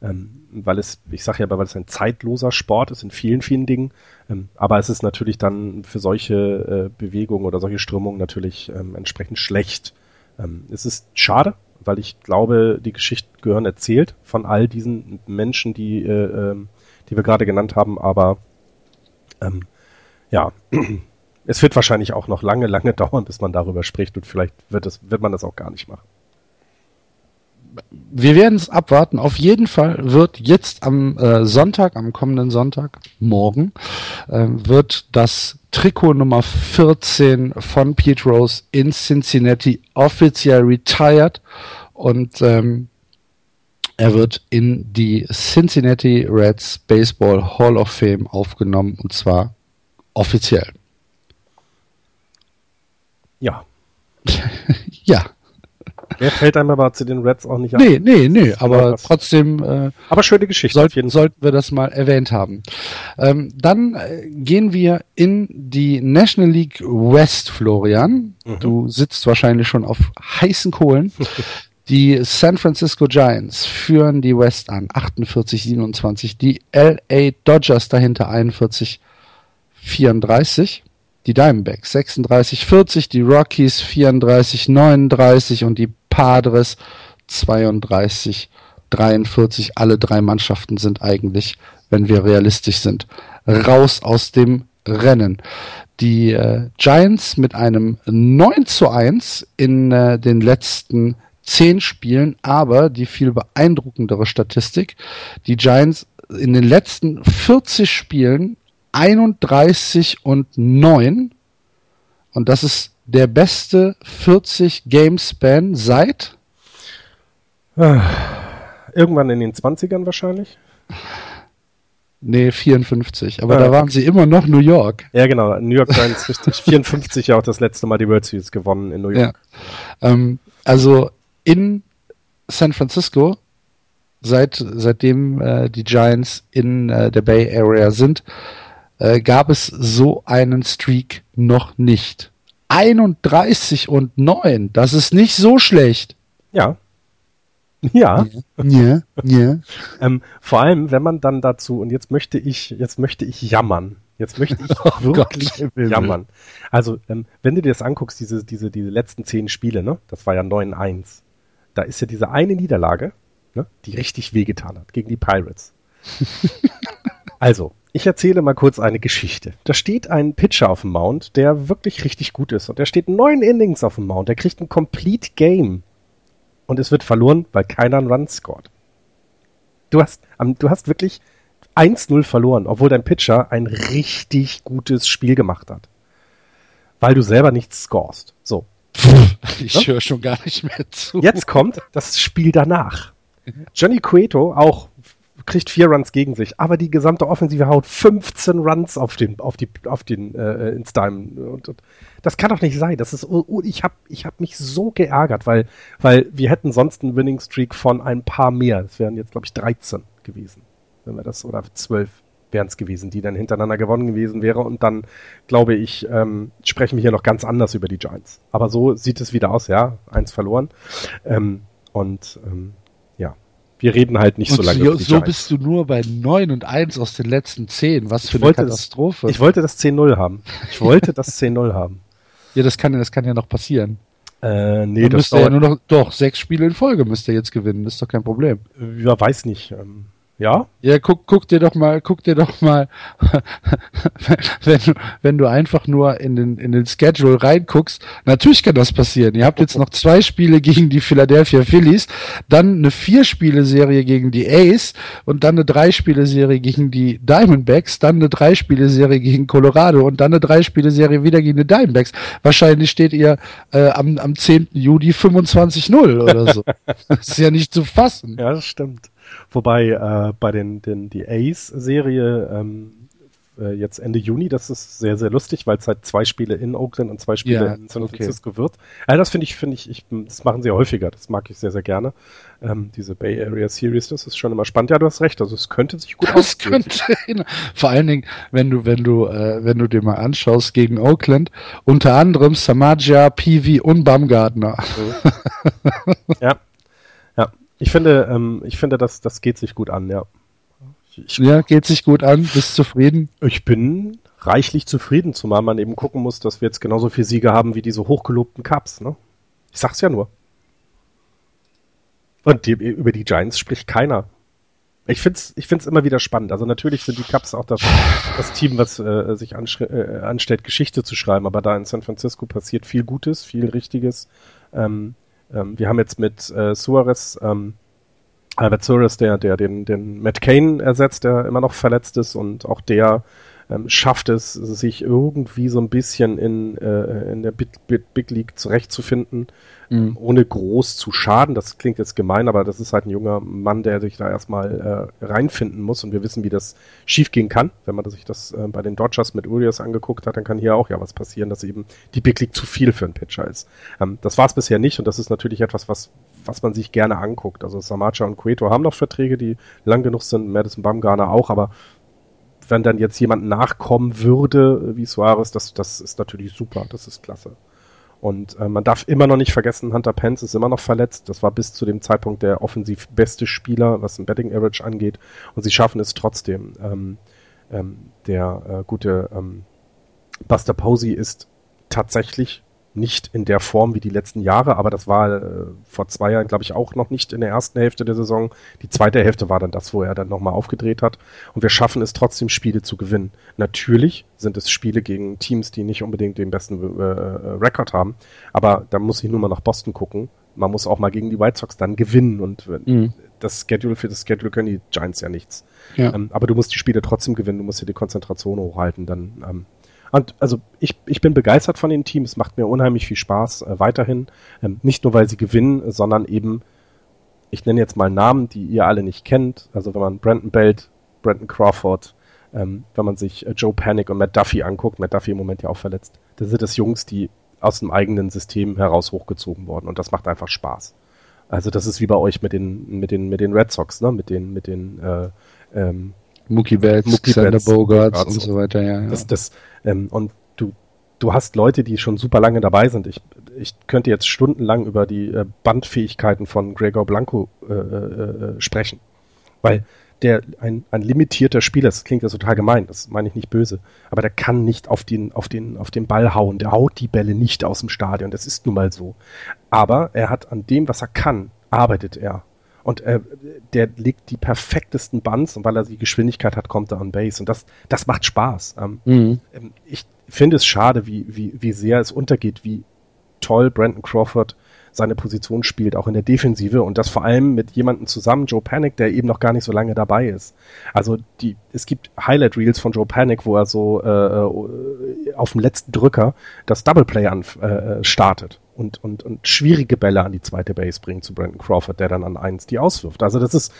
Ähm, weil es, ich sage ja, weil es ein zeitloser Sport ist in vielen, vielen Dingen. Ähm, aber es ist natürlich dann für solche äh, Bewegungen oder solche Strömungen natürlich ähm, entsprechend schlecht. Ähm, es ist schade, weil ich glaube, die Geschichten gehören erzählt von all diesen Menschen, die, äh, ähm, die wir gerade genannt haben, aber ähm, ja, es wird wahrscheinlich auch noch lange, lange dauern, bis man darüber spricht und vielleicht wird, es, wird man das auch gar nicht machen. Wir werden es abwarten. Auf jeden Fall wird jetzt am äh, Sonntag, am kommenden Sonntag, morgen, äh, wird das Trikot Nummer 14 von Pete Rose in Cincinnati offiziell retired und ähm, er wird in die Cincinnati Reds Baseball Hall of Fame aufgenommen und zwar offiziell. Ja. ja. Mehr fällt einem aber zu den Reds auch nicht ein. Nee, nee, nee, aber trotzdem. Äh, aber schöne Geschichte. Soll, sollten wir das mal erwähnt haben. Ähm, dann äh, gehen wir in die National League West, Florian. Mhm. Du sitzt wahrscheinlich schon auf heißen Kohlen. Die San Francisco Giants führen die West an, 48-27. Die LA Dodgers dahinter 41-34 die Diamondbacks 36-40, die Rockies 34-39 und die Padres 32-43. Alle drei Mannschaften sind eigentlich, wenn wir realistisch sind, raus aus dem Rennen. Die äh, Giants mit einem 9 zu 1 in äh, den letzten 10 Spielen, aber die viel beeindruckendere Statistik, die Giants in den letzten 40 Spielen 31 und 9. Und das ist der beste 40 Game Span seit? Irgendwann in den 20ern wahrscheinlich. Nee, 54. Aber ah, da waren sie immer noch New York. Ja, genau. New York Giants, richtig. 54 ja auch das letzte Mal die World Series gewonnen in New York. Ja. Ähm, also in San Francisco, seit, seitdem äh, die Giants in äh, der Bay Area sind, äh, gab es so einen Streak noch nicht. 31 und 9, das ist nicht so schlecht. Ja. Ja. Ja, ja. ähm, vor allem, wenn man dann dazu, und jetzt möchte ich, jetzt möchte ich jammern. Jetzt möchte ich oh wirklich Gott, jammern. Also, ähm, wenn du dir das anguckst, diese, diese, diese letzten zehn Spiele, ne, das war ja 9-1. Da ist ja diese eine Niederlage, ne, die richtig wehgetan hat, gegen die Pirates. also, ich erzähle mal kurz eine Geschichte. Da steht ein Pitcher auf dem Mount, der wirklich richtig gut ist. Und der steht neun Innings auf dem Mount. Der kriegt ein Complete Game. Und es wird verloren, weil keiner einen Run scored. Du hast, du hast wirklich 1-0 verloren, obwohl dein Pitcher ein richtig gutes Spiel gemacht hat. Weil du selber nichts scorest. So. Ich ja? höre schon gar nicht mehr zu. Jetzt kommt das Spiel danach. Johnny Cueto, auch kriegt vier Runs gegen sich, aber die gesamte Offensive haut 15 Runs auf den, auf die, auf den, äh, ins Diamond. Und, und, das kann doch nicht sein. Das ist, oh, ich habe, ich habe mich so geärgert, weil, weil wir hätten sonst einen Winning Streak von ein paar mehr. Es wären jetzt, glaube ich, 13 gewesen, wenn wir das, oder 12 wären es gewesen, die dann hintereinander gewonnen gewesen wäre. Und dann, glaube ich, ähm, sprechen wir hier noch ganz anders über die Giants. Aber so sieht es wieder aus, ja, eins verloren. Ähm, und ähm, wir reden halt nicht und so lange. So, so bist du nur bei 9 und 1 aus den letzten 10. Was für eine Katastrophe. Das, ich wollte das 10-0 haben. Ich wollte das 10-0 haben. Ja, das kann, das kann ja noch passieren. Äh, nee, das müsste ja nur noch, doch, sechs Spiele in Folge müsste er jetzt gewinnen, das ist doch kein Problem. Ja, weiß nicht. Ähm, ja? Ja, guck, guck dir doch mal, guck dir doch mal, wenn, du, wenn du einfach nur in den, in den Schedule reinguckst, natürlich kann das passieren. Ihr habt jetzt noch zwei Spiele gegen die Philadelphia Phillies, dann eine Vier-Spiele-Serie gegen die Ace und dann eine Drei-Spiele-Serie gegen die Diamondbacks, dann eine Drei-Spiele-Serie gegen Colorado und dann eine Drei-Spiele-Serie wieder gegen die Diamondbacks. Wahrscheinlich steht ihr äh, am, am 10. Juli 25-0 oder so. das ist ja nicht zu fassen. Ja, das stimmt. Wobei äh, bei den, den die Ace-Serie ähm, äh, jetzt Ende Juni. Das ist sehr, sehr lustig, weil es halt zwei Spiele in Oakland und zwei Spiele Ja, in San okay. Francisco wird. Also das finde ich, finde ich, ich, das machen sie häufiger. Das mag ich sehr, sehr gerne. Ähm, diese Bay Area Series, das ist schon immer spannend. Ja, du hast recht. Also es könnte sich gut Das ausgehen. könnte, vor allen Dingen, wenn du, wenn du, äh, wenn du dir mal anschaust gegen Oakland, unter anderem Samaja, Peavy und Baumgartner. Ja. Ja. Ich finde, ähm, ich finde, das, das geht sich gut an, ja. Ich, Ja, geht sich gut an, bist zufrieden. ich bin reichlich zufrieden, zumal man eben gucken muss, dass wir jetzt genauso viele Siege haben wie diese hochgelobten Cups, ne? Ich sag's ja nur. Und die, über die Giants spricht keiner. Ich find's, ich find's immer wieder spannend. Also natürlich sind die Cups auch das, das Team, was äh, sich äh, anstellt, Geschichte zu schreiben. Aber da in San Francisco passiert viel Gutes, viel Richtiges. Ähm, ähm, wir haben jetzt mit äh, Suarez, ähm, Albert Suarez, der, der den, den Matt Kane ersetzt, der immer noch verletzt ist und auch der ähm, schafft es, sich irgendwie so ein bisschen in, äh, in der Big, Big, Big League zurechtzufinden, Mhm. ohne groß zu schaden. Das klingt jetzt gemein, aber das ist halt ein junger Mann, der sich da erstmal äh, reinfinden muss und wir wissen, wie das schiefgehen kann. Wenn man sich das äh, bei den Dodgers mit Urias angeguckt hat, dann kann hier auch ja was passieren, dass eben die Big League zu viel für einen Pitcher ist. Ähm, das war es bisher nicht und das ist natürlich etwas, was, was man sich gerne anguckt. Also Samacha und Cueto haben noch Verträge, die lang genug sind, Madison Bumgarner auch, aber wenn dann jetzt jemand nachkommen würde, wie Suarez, das, das ist natürlich super, das ist klasse. Und äh, man darf immer noch nicht vergessen, Hunter Pence ist immer noch verletzt. Das war bis zu dem Zeitpunkt der offensiv beste Spieler, was ein Betting Average angeht. Und sie schaffen es trotzdem. Ähm, ähm, der äh, gute ähm, Buster Posey ist tatsächlich nicht in der Form wie die letzten Jahre, aber das war äh, vor zwei Jahren, glaube ich, auch noch nicht in der ersten Hälfte der Saison. Die zweite Hälfte war dann das, wo er dann nochmal aufgedreht hat. Und wir schaffen es trotzdem, Spiele zu gewinnen. Natürlich sind es Spiele gegen Teams, die nicht unbedingt den besten äh, äh, Rekord haben, aber da muss ich nur mal nach Boston gucken. Man muss auch mal gegen die White Sox dann gewinnen und äh, Mhm. das Schedule für das Schedule können die Giants ja nichts. Ja. Ähm, aber du musst die Spiele trotzdem gewinnen, du musst dir die Konzentration hochhalten. Dann, ähm, und also ich, ich bin begeistert von den Teams, es macht mir unheimlich viel Spaß äh, weiterhin. Ähm, nicht nur, weil sie gewinnen, sondern eben, ich nenne jetzt mal Namen, die ihr alle nicht kennt. Also wenn man Brandon Belt, Brandon Crawford, ähm, wenn man sich äh, Joe Panic und Matt Duffy anguckt, Matt Duffy im Moment ja auch verletzt, das sind das Jungs, die aus dem eigenen System heraus hochgezogen worden und das macht einfach Spaß. Also das ist wie bei euch mit den mit den mit den Red Sox, ne? Mit den mit den äh, ähm, Mookie Betts, Mookie Xander Betts, Bogarts und so weiter, ja. ja. das, das, ähm, und du, du hast Leute, die schon super lange dabei sind. Ich, ich könnte jetzt stundenlang über die äh, Bandfähigkeiten von Gregor Blanco äh, äh, äh, sprechen. Weil der ein, ein limitierter Spieler das klingt jetzt total gemein, das meine ich nicht böse, aber der kann nicht auf den, auf den, auf den Ball hauen, der haut die Bälle nicht aus dem Stadion, das ist nun mal so. Aber er hat an dem, was er kann, arbeitet er. Und äh, der legt die perfektesten Bunts und weil er die Geschwindigkeit hat, kommt er an Base. Und das, das macht Spaß. Ähm, Mhm. ähm, ich finde es schade, wie, wie, wie sehr es untergeht, wie toll Brandon Crawford seine Position spielt, auch in der Defensive und das vor allem mit jemandem zusammen, Joe Panic, der eben noch gar nicht so lange dabei ist. Also die, es gibt Highlight Reels von Joe Panic, wo er so äh, äh, auf dem letzten Drücker das Double Play an, äh, startet und, und, und schwierige Bälle an die zweite Base bringt zu Brandon Crawford, der dann an eins die auswirft. Also das ist,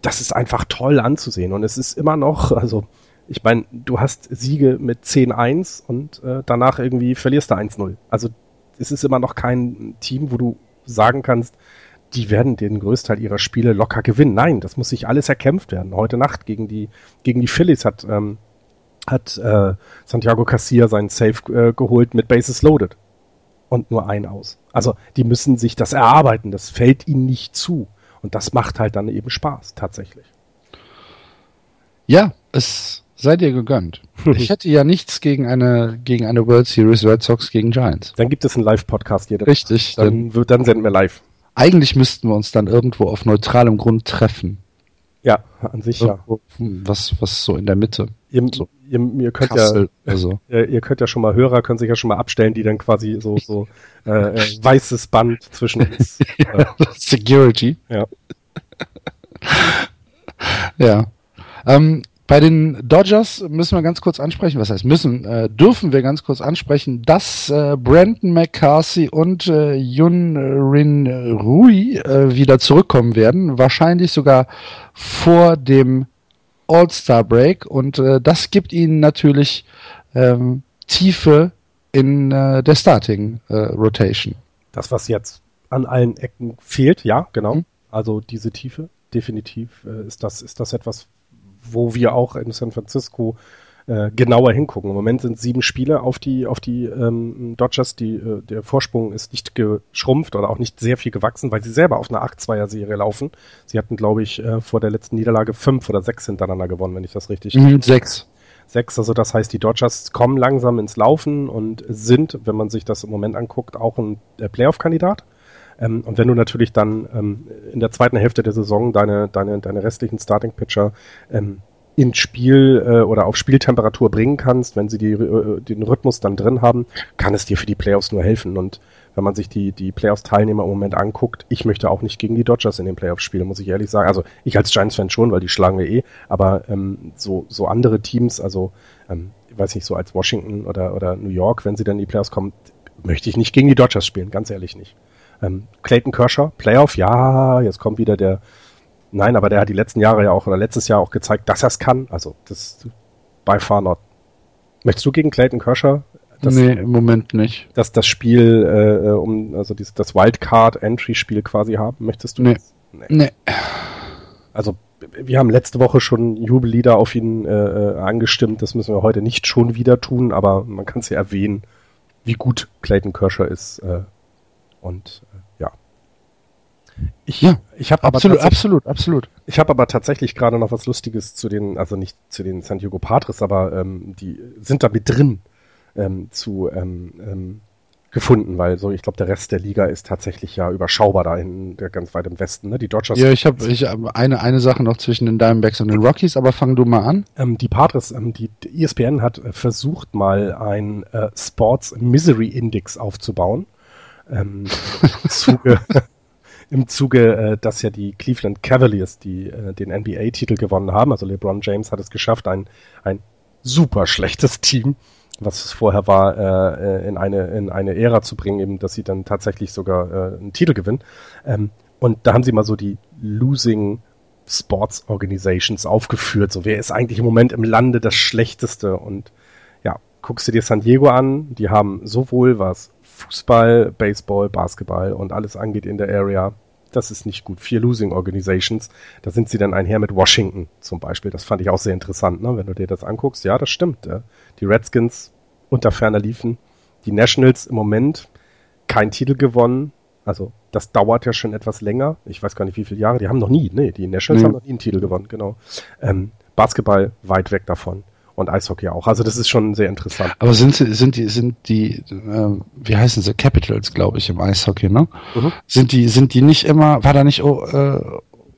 das ist einfach toll anzusehen und es ist immer noch, also ich meine, du hast Siege mit 10-1 und äh, danach irgendwie verlierst du 1-0. Also es ist immer noch kein Team, wo du sagen kannst, die werden den Größteil ihrer Spiele locker gewinnen. Nein, das muss sich alles erkämpft werden. Heute Nacht gegen die, gegen die Phillies hat, ähm, hat äh, Santiago Casilla seinen Save äh, geholt mit Bases loaded. Und nur ein aus. Also die müssen sich das erarbeiten. Das fällt ihnen nicht zu. Und das macht halt dann eben Spaß, tatsächlich. Ja, es sei dir gegönnt. Ich hätte ja nichts gegen eine, gegen eine World Series Red Sox gegen Giants. Dann gibt es einen Live-Podcast hier. Richtig. Dann, Dann, dann senden wir live. eigentlich müssten wir uns dann irgendwo auf neutralem Grund treffen. Ja, an sich ja. Irgendwo, hm, Was, was so in der Mitte. Ihr, So. ihr, ihr könnt ja, Kassel oder so. ihr, ihr könnt ja schon mal Hörer, können sich ja schon mal abstellen, die dann quasi so, so äh, äh, weißes Band zwischen uns. äh, Security. Ja. ja. Ähm, bei den Dodgers müssen wir ganz kurz ansprechen, was heißt müssen, äh, dürfen wir ganz kurz ansprechen, dass äh, Brandon McCarthy und äh, Yun Rin Rui äh, wieder zurückkommen werden. Wahrscheinlich sogar vor dem All-Star Break und äh, das gibt ihnen natürlich ähm, Tiefe in äh, der Starting äh, Rotation. Das, was jetzt an allen Ecken fehlt, ja, genau. Mhm. Also diese Tiefe, definitiv äh, ist das, ist das etwas, wo wir auch in San Francisco äh, genauer hingucken. Im Moment sind sieben Spiele auf die, auf die ähm, Dodgers. Die, äh, der Vorsprung ist nicht geschrumpft oder auch nicht sehr viel gewachsen, weil sie selber auf einer 8-2er-Serie laufen. Sie hatten, glaube ich, äh, vor der letzten Niederlage fünf oder sechs hintereinander gewonnen, wenn ich das richtig. Mhm, sechs. Sechs, also das heißt, die Dodgers kommen langsam ins Laufen und sind, wenn man sich das im Moment anguckt, auch ein äh, Playoff-Kandidat. Ähm, und wenn du natürlich dann ähm, in der zweiten Hälfte der Saison deine, deine, deine restlichen Starting-Pitcher ähm, ins Spiel äh, oder auf Spieltemperatur bringen kannst, wenn sie die, äh, den Rhythmus dann drin haben, kann es dir für die Playoffs nur helfen. Und wenn man sich die, die Playoffs-Teilnehmer im Moment anguckt, ich möchte auch nicht gegen die Dodgers in den Playoffs spielen, muss ich ehrlich sagen. Also ich als Giants-Fan schon, weil die schlagen wir eh, aber ähm, so, so andere Teams, also ähm, ich weiß nicht, so als Washington oder, oder New York, wenn sie dann in die Playoffs kommen, möchte ich nicht gegen die Dodgers spielen, ganz ehrlich nicht. Ähm, Clayton Kershaw, Playoff, ja, jetzt kommt wieder der Nein, aber der hat die letzten Jahre ja auch oder letztes Jahr auch gezeigt, dass er es kann. Also das by far not. Möchtest du gegen Clayton Kershaw? Das, nee, im Moment nicht. Dass das Spiel äh, um also dieses, das Wildcard Entry Spiel quasi haben, möchtest du? Nee. Das? Nee. nee. Also wir haben letzte Woche schon Jubellieder auf ihn äh, äh, angestimmt. Das müssen wir heute nicht schon wieder tun, aber man kann es ja erwähnen, wie gut Clayton Kershaw ist. Äh, und ich, ja, ich habe absolut, absolut, absolut. Ich habe aber tatsächlich gerade noch was Lustiges zu den, also nicht zu den San Diego Padres, aber ähm, die sind da mit drin ähm, zu ähm, ähm, gefunden, weil so ich glaube der Rest der Liga ist tatsächlich ja überschaubar da in der ganz weit im Westen. Ne? Die Dodgers. Ja, ich habe ich hab eine eine Sache noch zwischen den Diamondbacks und den Rockies, aber fang du mal an. Ähm, die Padres, ähm, die, die ESPN hat äh, versucht mal ein äh, Sports Misery Index aufzubauen. Ähm, Zuge im Zuge, äh, dass ja die Cleveland Cavaliers die äh, den NBA-Titel gewonnen haben. Also LeBron James hat es geschafft, ein, ein super schlechtes Team, was es vorher war, äh, äh, in eine in eine Ära zu bringen, eben, dass sie dann tatsächlich sogar äh, einen Titel gewinnen. Ähm, und da haben sie mal so die Losing Sports Organizations aufgeführt. So, wer ist eigentlich im Moment im Lande das Schlechteste? Und ja, guckst du dir San Diego an, die haben sowohl was Fußball, Baseball, Basketball und alles angeht in der Area. Das ist nicht gut. Vier Losing Organizations. Da sind sie dann einher mit Washington zum Beispiel. Das fand ich auch sehr interessant, ne? wenn du dir das anguckst. Ja, das stimmt. Die Redskins unter ferner liefen. Die Nationals im Moment kein Titel gewonnen. Also das dauert ja schon etwas länger. Ich weiß gar nicht, wie viele Jahre. Die haben noch nie, nee, die Nationals mhm. haben noch nie einen Titel gewonnen, genau. Ähm, Basketball weit weg davon und Eishockey auch. Also das ist schon sehr interessant. Aber sind sie, sind die, sind die, äh, wie heißen sie, Capitals, glaube ich, im Eishockey, ne? Mhm. Sind die, sind die nicht immer, war da nicht oh, äh,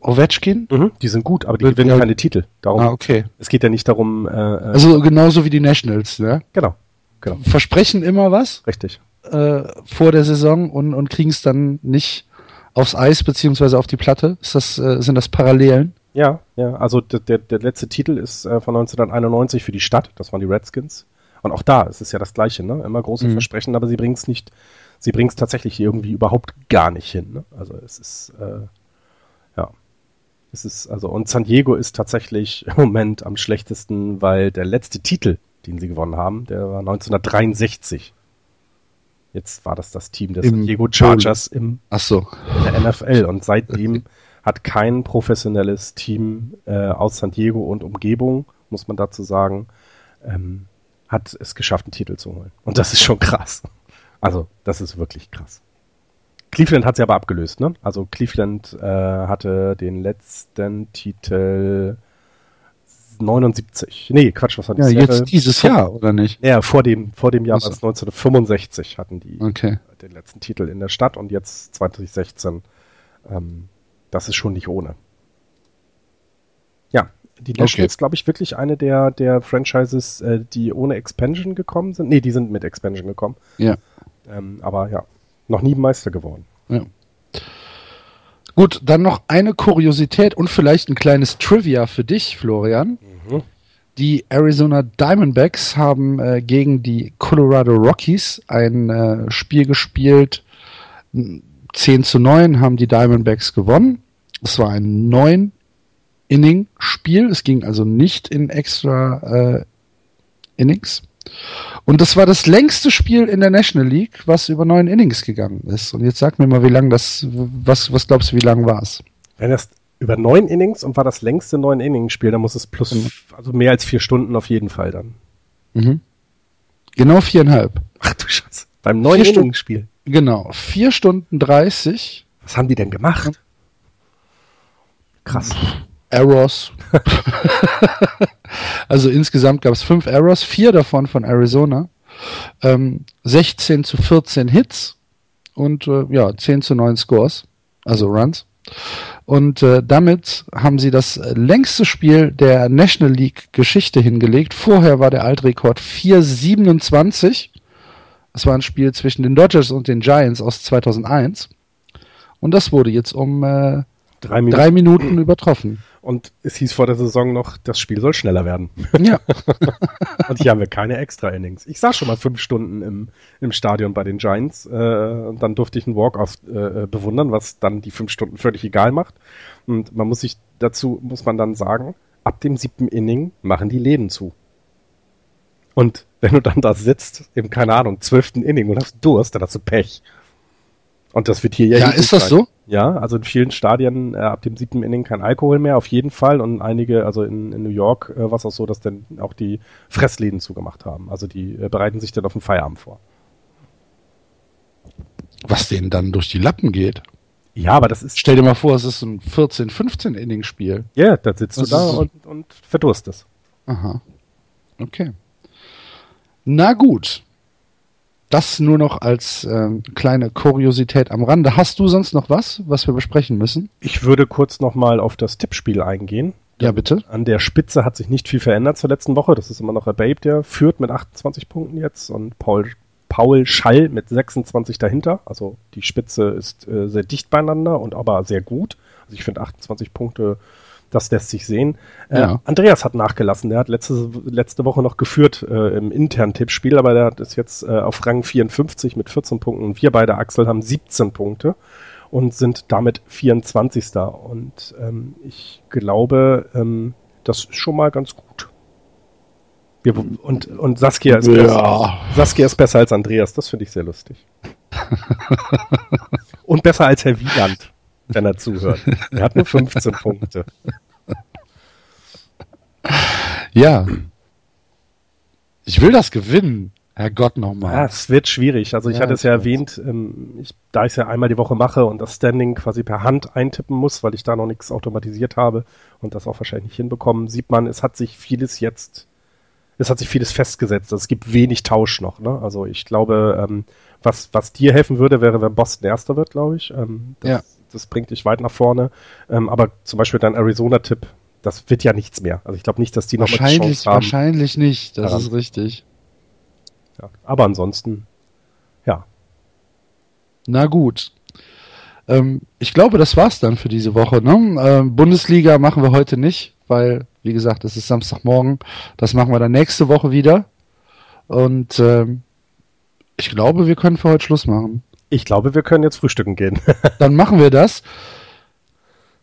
Ovechkin? Mhm, die sind gut, aber die gewinnen ja. keine Titel. Darum, ah, okay. Es geht ja nicht darum. Äh, äh, also genauso wie die Nationals, ne? Genau. genau. Versprechen immer was. Richtig. Äh, vor der Saison und, und kriegen es dann nicht aufs Eis beziehungsweise auf die Platte. Ist das, äh, sind das Parallelen? Ja, ja, also der, der letzte Titel ist äh, von 1991 für die Stadt, das waren die Redskins. Und auch da ist es ja das Gleiche, ne? Immer große mhm. Versprechen, aber sie bringen es nicht, sie bringen es tatsächlich irgendwie überhaupt gar nicht hin. Ne? Also es ist, äh, ja. Es ist, also, und San Diego ist tatsächlich im Moment am schlechtesten, weil der letzte Titel, den sie gewonnen haben, der war 1963. Jetzt war das das Team der San Diego Chargers im Ach so. in der NFL und seitdem hat kein professionelles Team äh, aus San Diego und Umgebung, muss man dazu sagen, ähm, hat es geschafft, einen Titel zu holen. Und das ist schon krass. Also, das ist wirklich krass. Cleveland hat sie aber abgelöst, ne? Also Cleveland äh, hatte den letzten Titel 79. Nee, Quatsch, was hat Ja, Seattle? jetzt dieses vor, Jahr, oder nicht? Ja, vor dem, vor dem Jahr also. 1965 hatten die okay. den letzten Titel in der Stadt und jetzt 2016 ähm, das ist schon nicht ohne. Ja, die Nationals, okay. glaube ich, wirklich eine der, der Franchises, äh, die ohne Expansion gekommen sind. Nee, die sind mit Expansion gekommen. Ja. Ähm, aber ja, noch nie Meister geworden. Ja. Gut, dann noch eine Kuriosität und vielleicht ein kleines Trivia für dich, Florian. Mhm. Die Arizona Diamondbacks haben äh, gegen die Colorado Rockies ein äh, Spiel gespielt, 10 zu 9 haben die Diamondbacks gewonnen. Es war ein neun Inning-Spiel. Es ging also nicht in extra äh, Innings. Und das war das längste Spiel in der National League, was über neun Innings gegangen ist. Und jetzt sag mir mal, wie lang das, was, was glaubst du, wie lang war es? Wenn das über neun Innings und war das längste neun Innings Spiel, dann muss es plus, mhm. also mehr als vier Stunden auf jeden Fall dann. Mhm. Genau viereinhalb. Ach du Scheiße. Beim neun Innings Spiel. Genau. Vier Stunden dreißig. Was haben die denn gemacht? Krass. Errors. also insgesamt gab es fünf Errors, vier davon von Arizona. Ähm, 16 zu 14 Hits und äh, ja, 10 zu 9 Scores, also Runs. Und äh, damit haben sie das längste Spiel der National League Geschichte hingelegt. Vorher war der Altrekord 4,27. Das war ein Spiel zwischen den Dodgers und den Giants aus 2001. Und das wurde jetzt um äh, drei, Minuten. drei Minuten übertroffen. Und es hieß vor der Saison noch, das Spiel soll schneller werden. Ja. und hier haben wir keine Extra-Innings. Ich saß schon mal fünf Stunden im, im Stadion bei den Giants äh, und dann durfte ich einen Walk-Off äh, bewundern, was dann die fünf Stunden völlig egal macht. Und man muss sich dazu, muss man dann sagen, ab dem siebten Inning machen die Läden zu. Und wenn du dann da sitzt, im, keine Ahnung, zwölften Inning und hast Durst, dann hast du Pech. Und das wird hier ja. Ja, ist das sein. so? Ja, also in vielen Stadien äh, ab dem siebten Inning kein Alkohol mehr, auf jeden Fall. Und einige, also in, in New York äh, war es auch so, dass dann auch die Fressläden zugemacht haben. Also die äh, bereiten sich dann auf den Feierabend vor. Was denen dann durch die Lappen geht. Ja, aber das ist. Stell dir mal vor, es ist ein 14, 15 Inning Spiel. Ja, da sitzt das du da und, und verdurstest. Aha. Okay. Na gut. Das nur noch als ähm, kleine Kuriosität am Rande. Hast du sonst noch was, was wir besprechen müssen? Ich würde kurz nochmal auf das Tippspiel eingehen. Ja, bitte. An der Spitze hat sich nicht viel verändert zur letzten Woche. Das ist immer noch Herr Babe, der führt mit 28 Punkten jetzt und Paul, Paul Schall mit 26 dahinter. Also die Spitze ist äh, sehr dicht beieinander und aber sehr gut. Also ich finde 28 Punkte das lässt sich sehen. Äh, ja. Äh, Andreas hat nachgelassen. Der hat letzte, letzte Woche noch geführt äh, im internen Tippspiel, aber der ist jetzt äh, auf Rang 54 mit 14 Punkten. Und wir beide, Axel, haben 17 Punkte und sind damit 24. Und ähm, ich glaube, ähm, das ist schon mal ganz gut. Wir, und, und Saskia ist, ja. besser, Saskia ist besser als Andreas. Das finde ich sehr lustig. und besser als Herr Wieland wenn er zuhört. Er hat nur 15 Punkte. Ja. Ich will das gewinnen. Herrgott nochmal. Ja, es wird schwierig. Also ich ja, hatte es ja erwähnt, ähm, ich, da ich es ja einmal die Woche mache und das Standing quasi per Hand eintippen muss, weil ich da noch nichts automatisiert habe und das auch wahrscheinlich nicht hinbekommen, sieht man, es hat sich vieles jetzt, es hat sich vieles festgesetzt. Also es gibt wenig Tausch noch. Ne? Also ich glaube, ähm, was, was dir helfen würde, wäre, wenn Boston Erster wird, glaube ich. Ähm, das, ja das bringt dich weit nach vorne. Ähm, aber zum Beispiel dein Arizona-Tipp, das wird ja nichts mehr. Also ich glaube nicht, dass die noch wahrscheinlich, eine Chance haben. Wahrscheinlich nicht, das daran. ist richtig. Ja, aber ansonsten, ja. Na gut. Ähm, ich glaube, das war's dann für diese Woche. Ne? Ähm, Bundesliga machen wir heute nicht, weil, wie gesagt, es ist Samstagmorgen. Das machen wir dann nächste Woche wieder. Und ähm, ich glaube, wir können für heute Schluss machen. Ich glaube, wir können jetzt frühstücken gehen. Dann machen wir das.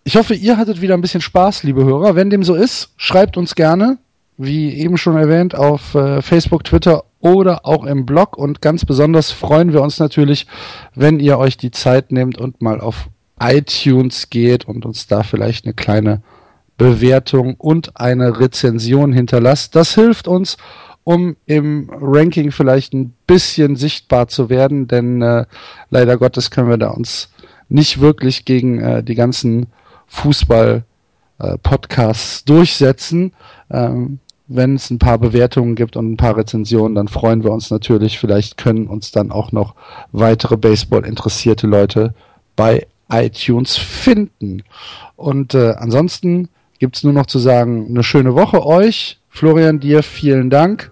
Ich hoffe, ihr hattet wieder ein bisschen Spaß, liebe Hörer. Wenn dem so ist, schreibt uns gerne, wie eben schon erwähnt, auf äh, Facebook, Twitter oder auch im Blog. Und ganz besonders freuen wir uns natürlich, wenn ihr euch die Zeit nehmt und mal auf iTunes geht und uns da vielleicht eine kleine Bewertung und eine Rezension hinterlasst. Das hilft uns, um im Ranking vielleicht ein bisschen sichtbar zu werden, denn äh, leider Gottes können wir da uns nicht wirklich gegen äh, die ganzen Fußball-Podcasts äh, durchsetzen. Ähm, wenn es ein paar Bewertungen gibt und ein paar Rezensionen, dann freuen wir uns natürlich. Vielleicht können uns dann auch noch weitere Baseball-interessierte Leute bei iTunes finden. Und äh, ansonsten gibt's nur noch zu sagen, eine schöne Woche euch. Florian, dir vielen Dank.